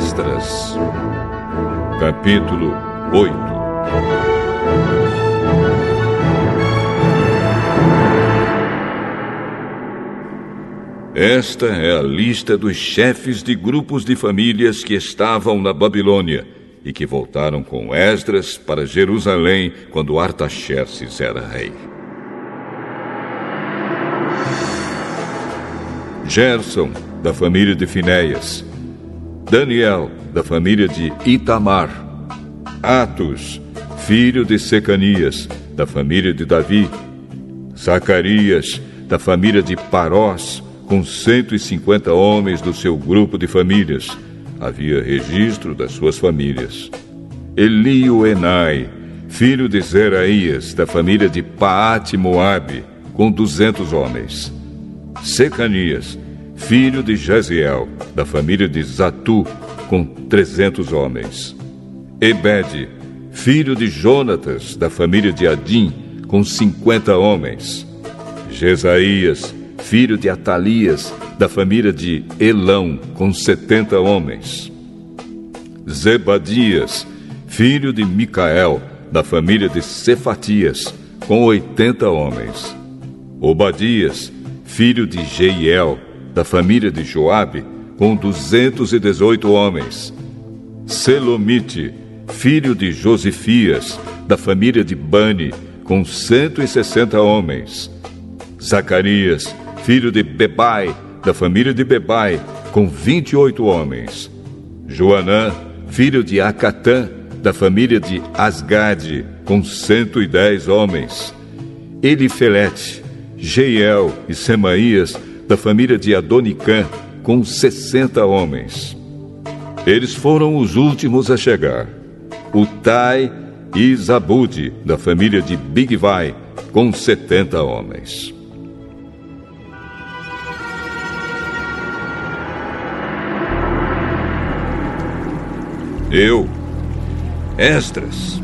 Esdras, capítulo 8 Esta é a lista dos chefes de grupos de famílias que estavam na Babilônia e que voltaram com Esdras para Jerusalém quando Artaxerxes era rei. Gerson, da família de Finéias, Daniel, da família de Itamar. Atos, filho de Secanias, da família de Davi. Zacarias, da família de Parós, com 150 homens do seu grupo de famílias. Havia registro das suas famílias. Elio Enai, filho de Zeraías, da família de Paate Moabe, com 200 homens. Secanias, filho de Jaziel, da família de Zatu, com trezentos homens. Ebed, filho de Jonatas, da família de Adim, com cinquenta homens. Jesaías, filho de Atalias, da família de Elão, com setenta homens. Zebadias, filho de Micael, da família de Cefatias, com oitenta homens. Obadias, filho de Jeiel, da família de Joabe, com duzentos e dezoito homens. Selomite, filho de Josifias, da família de Bani, com cento e sessenta homens. Zacarias, filho de Bebai, da família de Bebai, com vinte e oito homens. Joanã, filho de Acatã, da família de Asgade, com cento e dez homens. Elifelete, Jeiel e Semaías, da família de Adonicã, com 60 homens. Eles foram os últimos a chegar. Utai e Zabude, da família de Bigvai, com 70 homens. Eu, Esdras,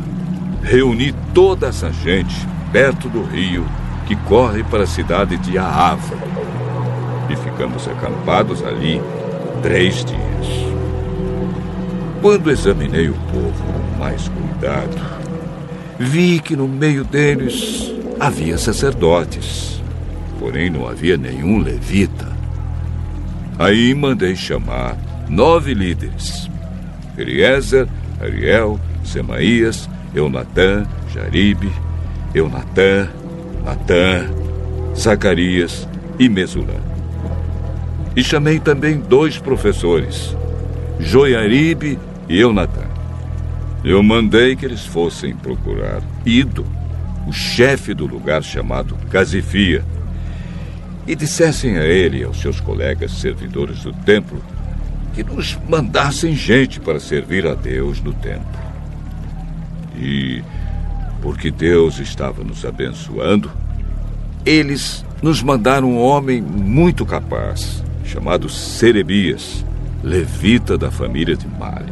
reuni toda essa gente perto do rio que corre para a cidade de Ahava e ficamos acampados ali três dias. Quando examinei o povo com mais cuidado, vi que no meio deles havia sacerdotes, porém não havia nenhum levita, Aí mandei chamar nove líderes: Eliezer, Ariel, Semaías, Eunatã, Jaribe, Eunatã, Natã, Zacarias e Mesulã. E chamei também dois professores, Joiaribe e Eunatã. Eu mandei que eles fossem procurar Ido, o chefe do lugar chamado Casifia, e dissessem a ele e aos seus colegas servidores do templo que nos mandassem gente para servir a Deus no templo. E, porque Deus estava nos abençoando, eles nos mandaram um homem muito capaz, chamado Serebias, levita da família de Mali.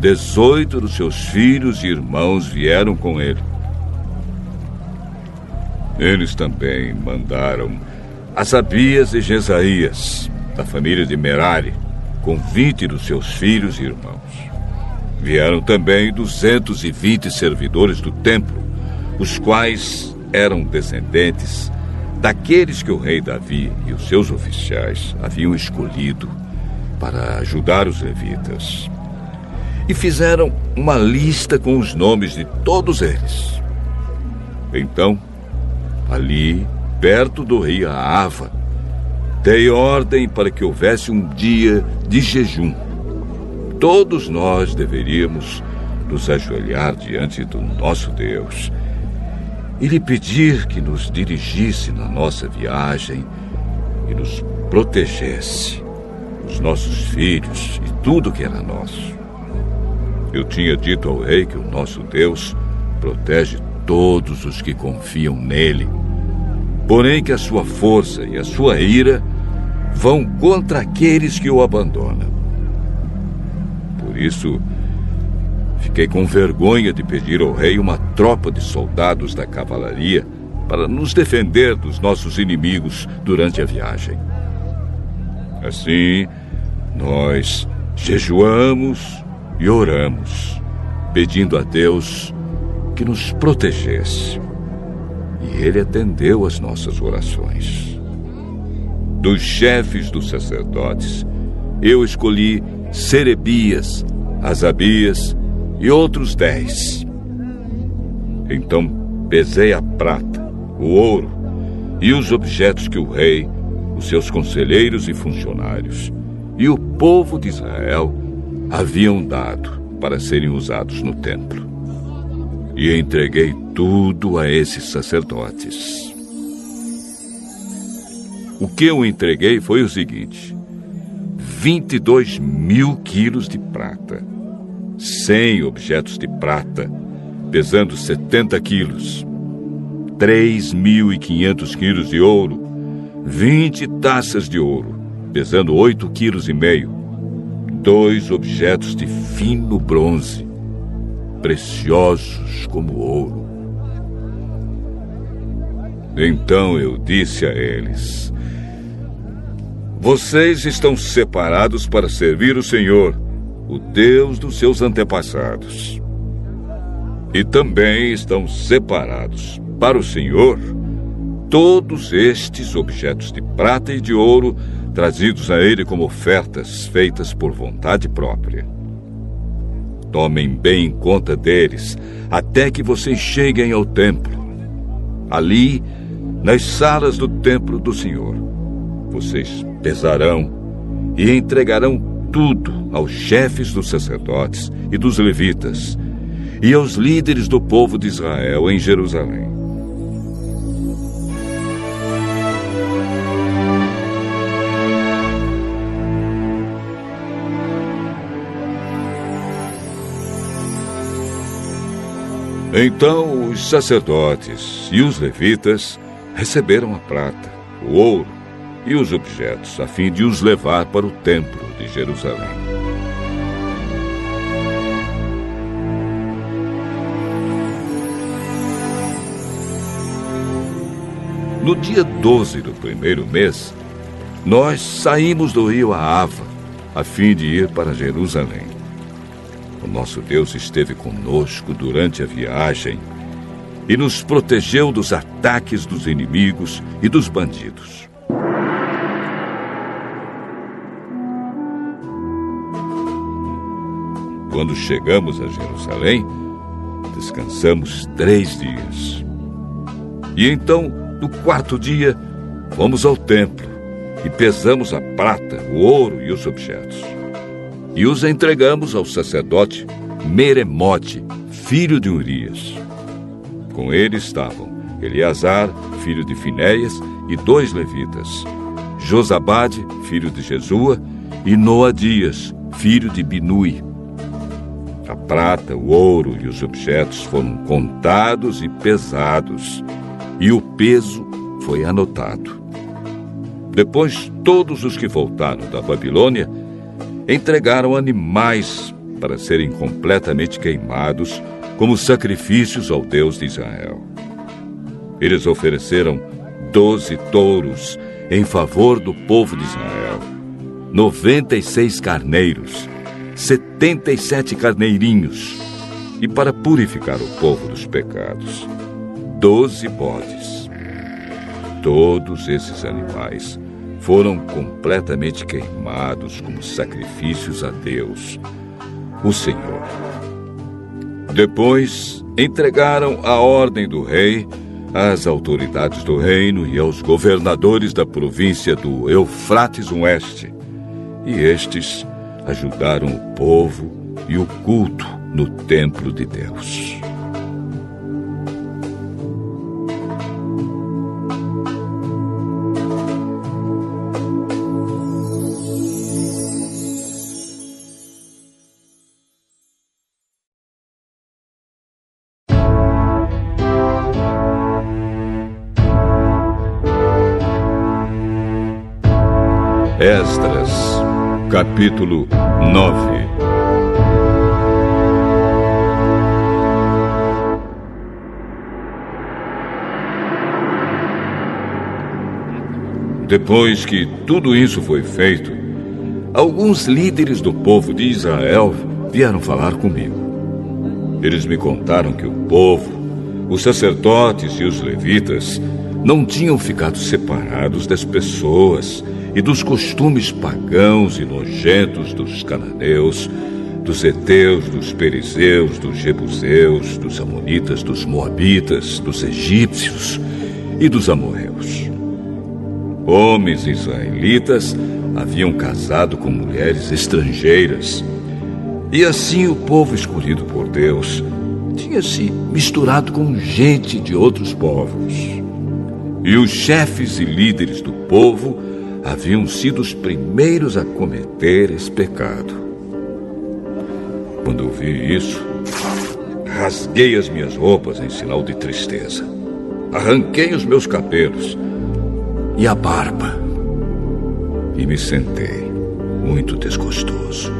Dezoito dos seus filhos e irmãos vieram com ele. Eles também mandaram Asabias e Jesaías, da família de Merari, com vinte dos seus filhos e irmãos. Vieram também duzentos e vinte servidores do templo, os quais eram descendentes daqueles que o rei Davi e os seus oficiais haviam escolhido para ajudar os levitas. E fizeram uma lista com os nomes de todos eles. Então, ali, perto do rio Ava, Dei ordem para que houvesse um dia de jejum. Todos nós deveríamos nos ajoelhar diante do nosso Deus e lhe pedir que nos dirigisse na nossa viagem e nos protegesse, os nossos filhos e tudo que era nosso. Eu tinha dito ao rei que o nosso Deus protege todos os que confiam nele, porém que a sua força e a sua ira vão contra aqueles que o abandonam. Por isso, fiquei com vergonha de pedir ao rei uma tropa de soldados da cavalaria para nos defender dos nossos inimigos durante a viagem. Assim, nós jejuamos e oramos, pedindo a Deus que nos protegesse. E ele atendeu às nossas orações dos chefes dos sacerdotes, eu escolhi Serebias, Asabias e outros dez. Então pesei a prata, o ouro e os objetos que o rei, os seus conselheiros e funcionários e o povo de Israel haviam dado para serem usados no templo. E entreguei tudo a esses sacerdotes. O que eu entreguei foi o seguinte: 22 mil quilos de prata, 100 objetos de prata, pesando 70 quilos, 3.500 quilos de ouro, 20 taças de ouro, pesando 8 quilos e meio, dois objetos de fino bronze, preciosos como ouro. Então eu disse a eles: vocês estão separados para servir o Senhor, o Deus dos seus antepassados. E também estão separados para o Senhor todos estes objetos de prata e de ouro trazidos a ele como ofertas feitas por vontade própria. Tomem bem conta deles até que vocês cheguem ao templo. Ali, nas salas do templo do Senhor, vocês pesarão e entregarão tudo aos chefes dos sacerdotes e dos levitas e aos líderes do povo de Israel em Jerusalém. Então os sacerdotes e os levitas receberam a prata, o ouro e os objetos, a fim de os levar para o Templo de Jerusalém. No dia 12 do primeiro mês, nós saímos do rio Aava, a fim de ir para Jerusalém. O nosso Deus esteve conosco durante a viagem e nos protegeu dos ataques dos inimigos e dos bandidos. Quando chegamos a Jerusalém, descansamos três dias. E então no quarto dia, fomos ao templo e pesamos a prata, o ouro e os objetos. E os entregamos ao sacerdote Meremote, filho de Urias. Com ele estavam Eleazar, filho de Finéias, e dois levitas, Josabade, filho de Jesua, e Noadias, filho de Binui. A prata, o ouro e os objetos foram contados e pesados, e o peso foi anotado. Depois, todos os que voltaram da Babilônia entregaram animais para serem completamente queimados como sacrifícios ao Deus de Israel. Eles ofereceram doze touros em favor do povo de Israel, noventa e seis carneiros, setenta e sete carneirinhos, e para purificar o povo dos pecados, doze bodes. Todos esses animais foram completamente queimados como sacrifícios a Deus, o Senhor. Depois entregaram a ordem do rei às autoridades do reino e aos governadores da província do Eufrates Oeste. E estes ajudaram o povo e o culto no templo de Deus. Capítulo 9 Depois que tudo isso foi feito, alguns líderes do povo de Israel vieram falar comigo. Eles me contaram que o povo, os sacerdotes e os levitas não tinham ficado separados das pessoas e dos costumes pagãos e nojentos dos cananeus, dos heteus, dos perizeus, dos jebuseus, dos amonitas, dos moabitas, dos egípcios e dos amorreus. Homens israelitas haviam casado com mulheres estrangeiras, e assim o povo escolhido por Deus tinha se misturado com gente de outros povos. E os chefes e líderes do povo haviam sido os primeiros a cometer esse pecado. Quando vi isso, rasguei as minhas roupas em sinal de tristeza. Arranquei os meus cabelos e a barba e me sentei, muito desgostoso.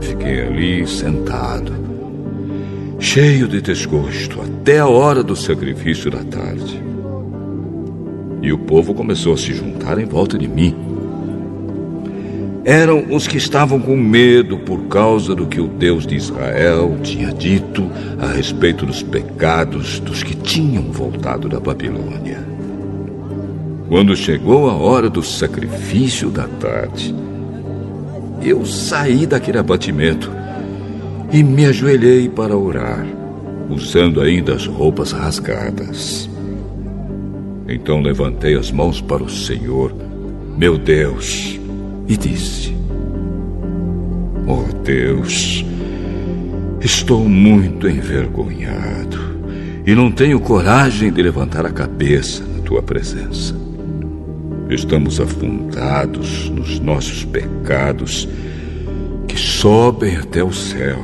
Fiquei ali sentado, cheio de desgosto, até a hora do sacrifício da tarde. E o povo começou a se juntar em volta de mim. Eram os que estavam com medo por causa do que o Deus de Israel tinha dito a respeito dos pecados dos que tinham voltado da Babilônia. Quando chegou a hora do sacrifício da tarde, eu saí daquele abatimento e me ajoelhei para orar, usando ainda as roupas rasgadas. Então levantei as mãos para o Senhor, meu Deus, e disse: Oh Deus, estou muito envergonhado e não tenho coragem de levantar a cabeça na tua presença. Estamos afundados nos nossos pecados que sobem até o céu.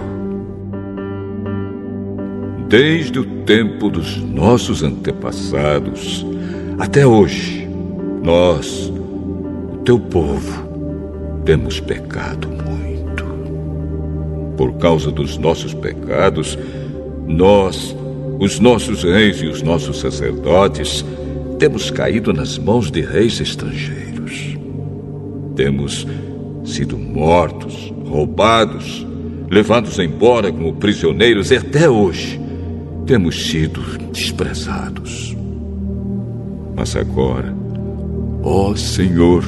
Desde o tempo dos nossos antepassados, até hoje, nós, o teu povo, temos pecado muito. Por causa dos nossos pecados, nós, os nossos reis e os nossos sacerdotes, temos caído nas mãos de reis estrangeiros. Temos sido mortos, roubados, levados embora como prisioneiros e até hoje temos sido desprezados. Mas agora, ó Senhor,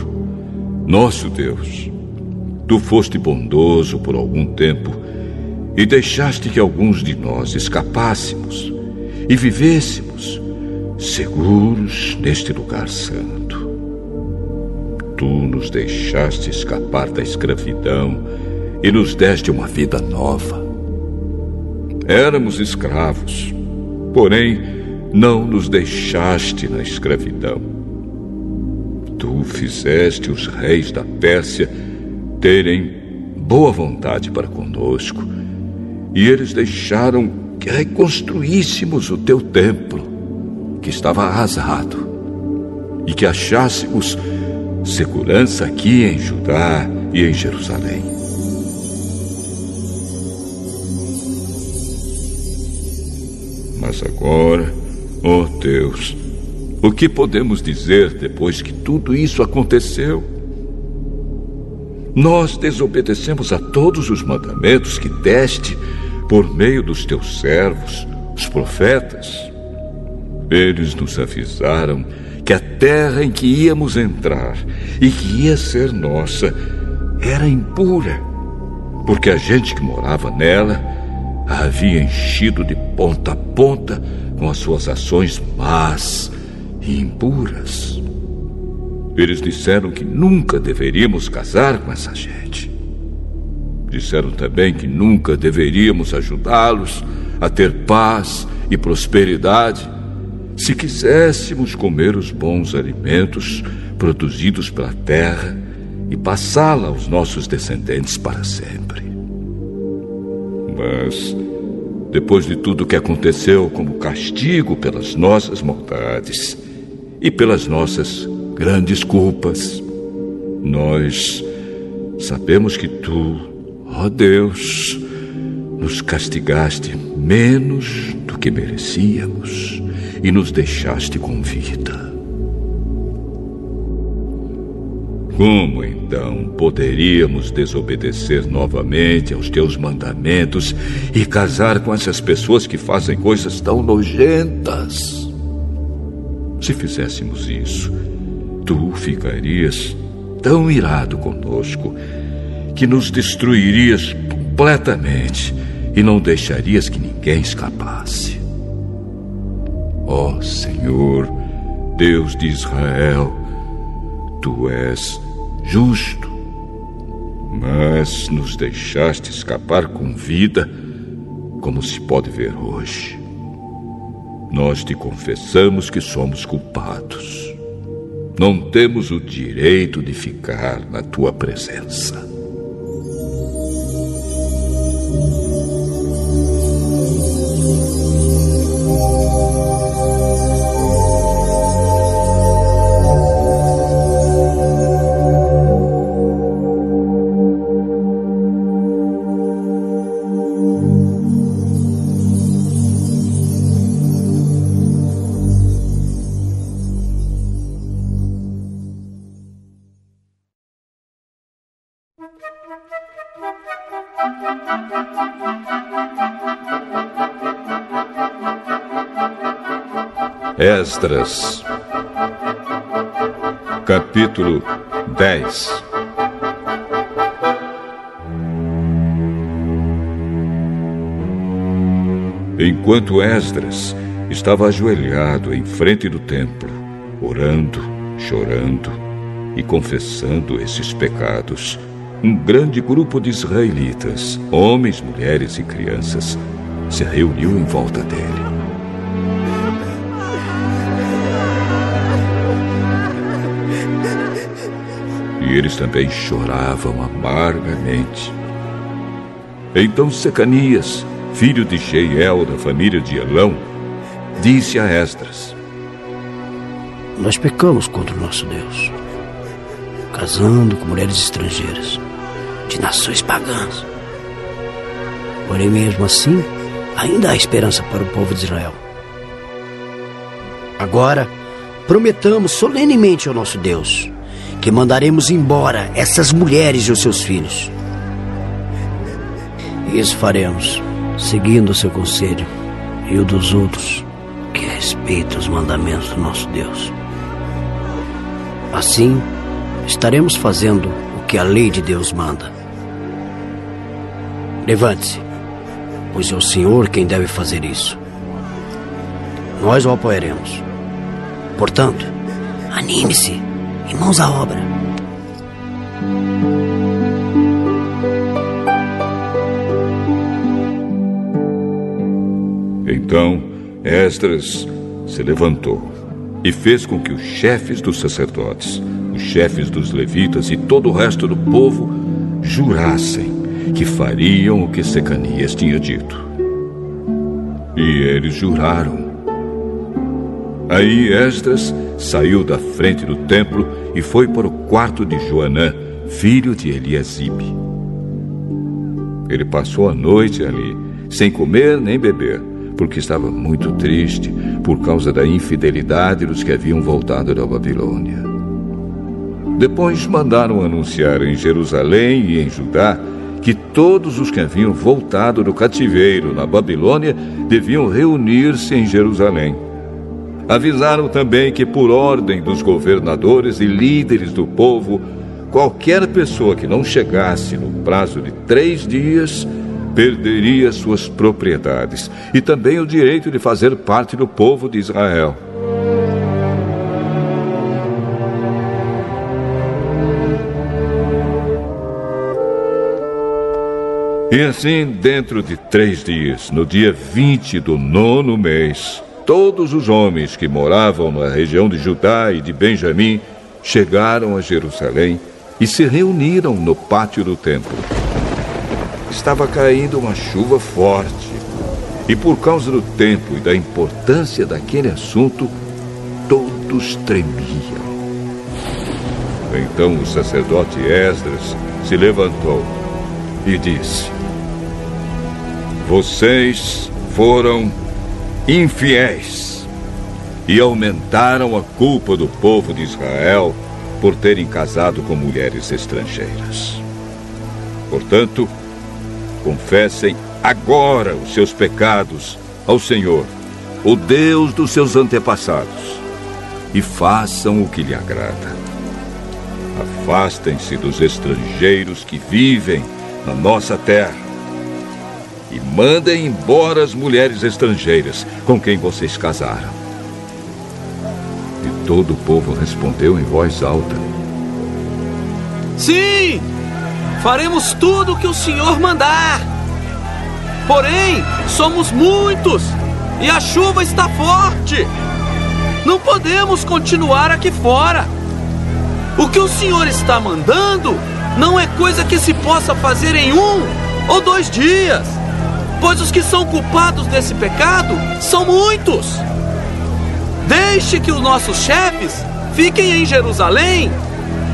nosso Deus, tu foste bondoso por algum tempo e deixaste que alguns de nós escapássemos e vivêssemos seguros neste lugar santo. Tu nos deixaste escapar da escravidão e nos deste uma vida nova. Éramos escravos, porém não nos deixaste na escravidão. Tu fizeste os reis da Pérsia terem boa vontade para conosco, e eles deixaram que reconstruíssemos o teu templo, que estava arrasado, e que achássemos segurança aqui em Judá e em Jerusalém. Mas agora, oh Deus, o que podemos dizer depois que tudo isso aconteceu? Nós desobedecemos a todos os mandamentos que deste por meio dos teus servos, os profetas. Eles nos avisaram que a terra em que íamos entrar e que ia ser nossa era impura, porque a gente que morava nela a havia enchido de ponta a ponta com as suas ações más e impuras. Eles disseram que nunca deveríamos casar com essa gente. Disseram também que nunca deveríamos ajudá-los a ter paz e prosperidade se quiséssemos comer os bons alimentos produzidos pela terra e passá-la aos nossos descendentes para sempre. Mas, depois de tudo que aconteceu como castigo pelas nossas maldades e pelas nossas grandes culpas, nós sabemos que tu, ó Deus, nos castigaste menos do que merecíamos e nos deixaste com vida. Como então poderíamos desobedecer novamente aos teus mandamentos e casar com essas pessoas que fazem coisas tão nojentas? Se fizéssemos isso, tu ficarias tão irado conosco que nos destruirias completamente e não deixarias que ninguém escapasse. Ó oh, Senhor, Deus de Israel, tu és justo, mas nos deixaste escapar com vida, como se pode ver hoje. Nós te confessamos que somos culpados. Não temos o direito de ficar na tua presença. Esdras, capítulo 10 Enquanto Esdras estava ajoelhado em frente do templo, orando, chorando e confessando esses pecados, um grande grupo de israelitas, homens, mulheres e crianças, se reuniu em volta dele. Eles também choravam amargamente. Então Secanias, filho de Jeiel da família de Elão, disse a Esdras: Nós pecamos contra o nosso Deus, casando com mulheres estrangeiras de nações pagãs. Porém, mesmo assim, ainda há esperança para o povo de Israel. Agora, prometamos solenemente ao nosso Deus que mandaremos embora essas mulheres e os seus filhos. Isso faremos, seguindo o seu conselho e o dos outros que respeitam os mandamentos do nosso Deus. Assim, estaremos fazendo o que a lei de Deus manda. Levante-se pois é o Senhor quem deve fazer isso. Nós o apoiaremos. Portanto, anime-se e mãos à obra. Então Esdras se levantou e fez com que os chefes dos sacerdotes, os chefes dos levitas e todo o resto do povo jurassem que fariam o que Secanias tinha dito. E eles juraram. Aí Esdras saiu da frente do templo e foi para o quarto de Joanã, filho de Eliasibe. Ele passou a noite ali, sem comer nem beber, porque estava muito triste por causa da infidelidade dos que haviam voltado da Babilônia. Depois mandaram anunciar em Jerusalém e em Judá que todos os que haviam voltado do cativeiro na Babilônia deviam reunir-se em Jerusalém. Avisaram também que, por ordem dos governadores e líderes do povo, qualquer pessoa que não chegasse no prazo de três dias perderia suas propriedades e também o direito de fazer parte do povo de Israel. E assim, dentro de três dias, no dia 20 do nono mês, todos os homens que moravam na região de Judá e de Benjamim chegaram a Jerusalém e se reuniram no pátio do templo. Estava caindo uma chuva forte e, por causa do tempo e da importância daquele assunto, todos tremiam. Então o sacerdote Esdras se levantou e disse: vocês foram infiéis e aumentaram a culpa do povo de Israel por terem casado com mulheres estrangeiras. Portanto, confessem agora os seus pecados ao Senhor, o Deus dos seus antepassados, e façam o que lhe agrada. Afastem-se dos estrangeiros que vivem na nossa terra e mandem embora as mulheres estrangeiras com quem vocês casaram. E todo o povo respondeu em voz alta: Sim, faremos tudo o que o Senhor mandar. Porém, somos muitos e a chuva está forte. Não podemos continuar aqui fora. O que o Senhor está mandando não é coisa que se possa fazer em um ou dois dias pois os que são culpados desse pecado são muitos. Deixe que os nossos chefes fiquem em Jerusalém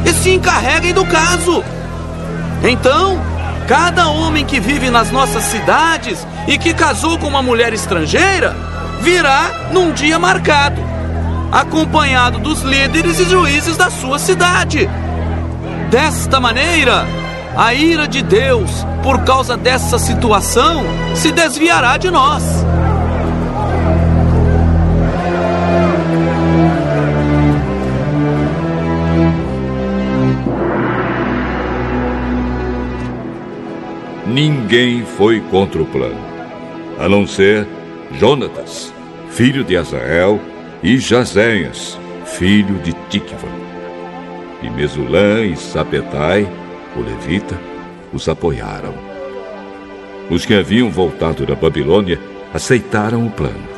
e se encarreguem do caso. Então, cada homem que vive nas nossas cidades e que casou com uma mulher estrangeira virá num dia marcado, acompanhado dos líderes e juízes da sua cidade. Desta maneira, a ira de Deus, por causa dessa situação, se desviará de nós. Ninguém foi contra o plano, a não ser Jonatas, filho de Azael, e Jazéias, filho de Tikva. E Mesulã e Sapetai, o levita, os apoiaram. Os que haviam voltado da Babilônia aceitaram o plano.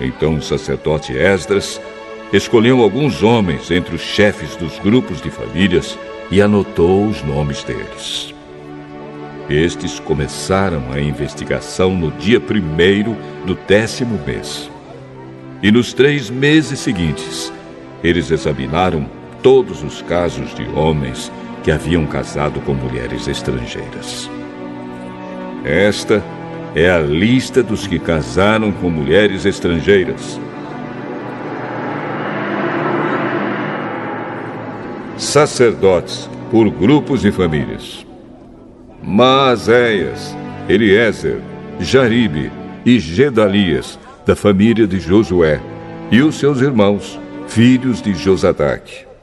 Então o sacerdote Esdras escolheu alguns homens entre os chefes dos grupos de famílias e anotou os nomes deles. Estes começaram a investigação no dia primeiro do décimo mês. E nos três meses seguintes, eles examinaram todos os casos de homens que haviam casado com mulheres estrangeiras. Esta é a lista dos que casaram com mulheres estrangeiras. Sacerdotes por grupos e famílias. Maazéias, Eliezer, Jaribe e Gedalias, da família de Josué, e os seus irmãos, filhos de Josadaque.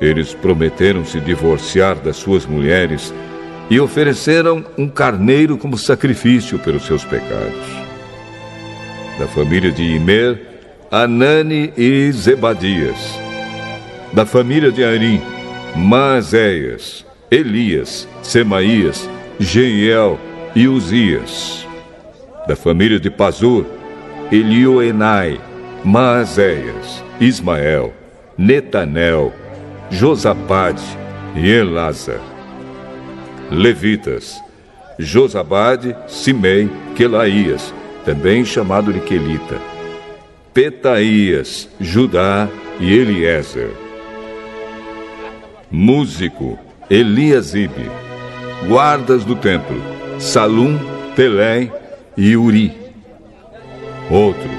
Eles prometeram se divorciar das suas mulheres e ofereceram um carneiro como sacrifício pelos seus pecados. Da família de Imer, Anani e Zebadias. Da família de Arim, Maazéias, Elias, Semaías, Jeiel e Uzias. Da família de Pazur, Elioenai, Maazéias, Ismael, Netanel, Josabade e Elasa. Levitas, Josabade, Simei, Quelaías, também chamado de Quelita, Petaías, Judá e Eliezer. Músico Eliasibe, guardas do templo Salum, Telém e Uri. Outros,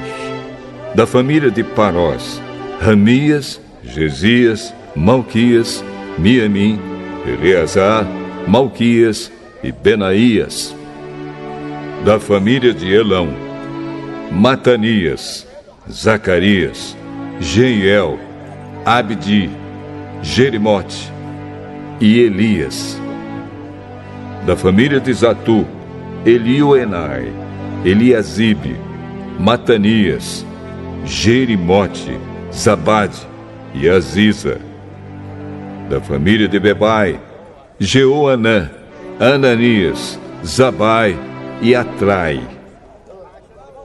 da família de Parós, Ramias, Gesias, Malquias, Miamim, Eleazar, Malquias e Benaías. Da família de Elão, Matanias, Zacarias, Jeiel, Abdi, Jerimote e Elias. Da família de Zatu, Elioenai, Eliasibe, Matanias, Jerimote, Zabade e Aziza. Da família de Bebai, Jeoanã, Ananias, Zabai e Atrai.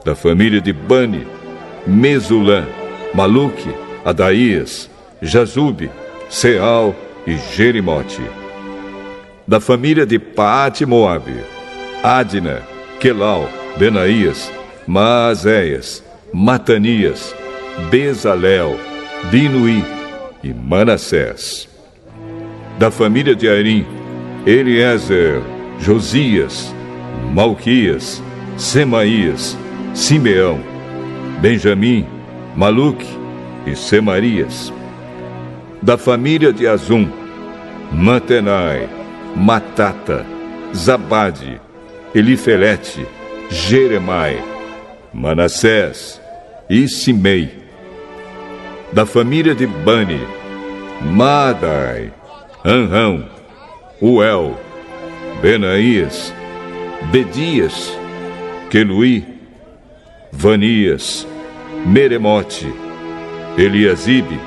Da família de Bani, Mesulã, Maluque, Adaías, Jazube, Seal e Jerimote. Da família de Paate Moabe, Adna, Quelal, Benaías, Maazéias, Matanias, Bezalel, Binuí e Manassés. Da família de Arim, Eliezer, Josias, Malquias, Semaías, Simeão, Benjamim, Maluque e Semarias da família de Azum, Mantenai, Matata, Zabade, Elifelete, Jeremai, Manassés e Simei. Da família de Bani, Madai, Anrão, Uel, Benaías, Bedias, Queluí, Vanias, Meremote, Eliasibe,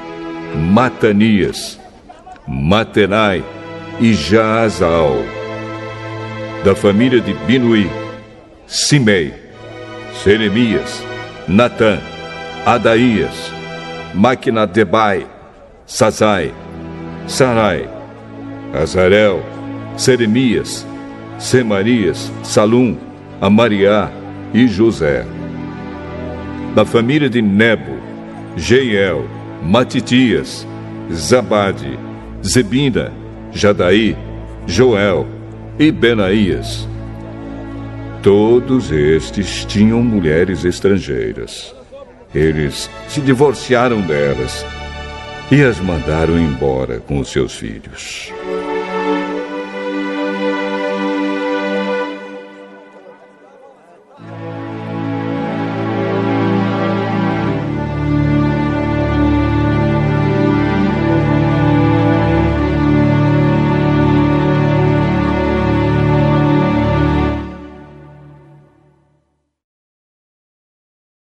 Matanias, Matenai e Jaazal. Da família de Binuí, Simei, Seremias, Natã, Adaías, Maquinadebai, Sazai, Sarai, Azarel, Seremias, Semarias, Salum, Amariá e José. Da família de Nebo, Jeiel, Matitias, Zabade, Zebina, Jadaí, Joel e Benaías. Todos estes tinham mulheres estrangeiras. Eles se divorciaram delas e as mandaram embora com os seus filhos.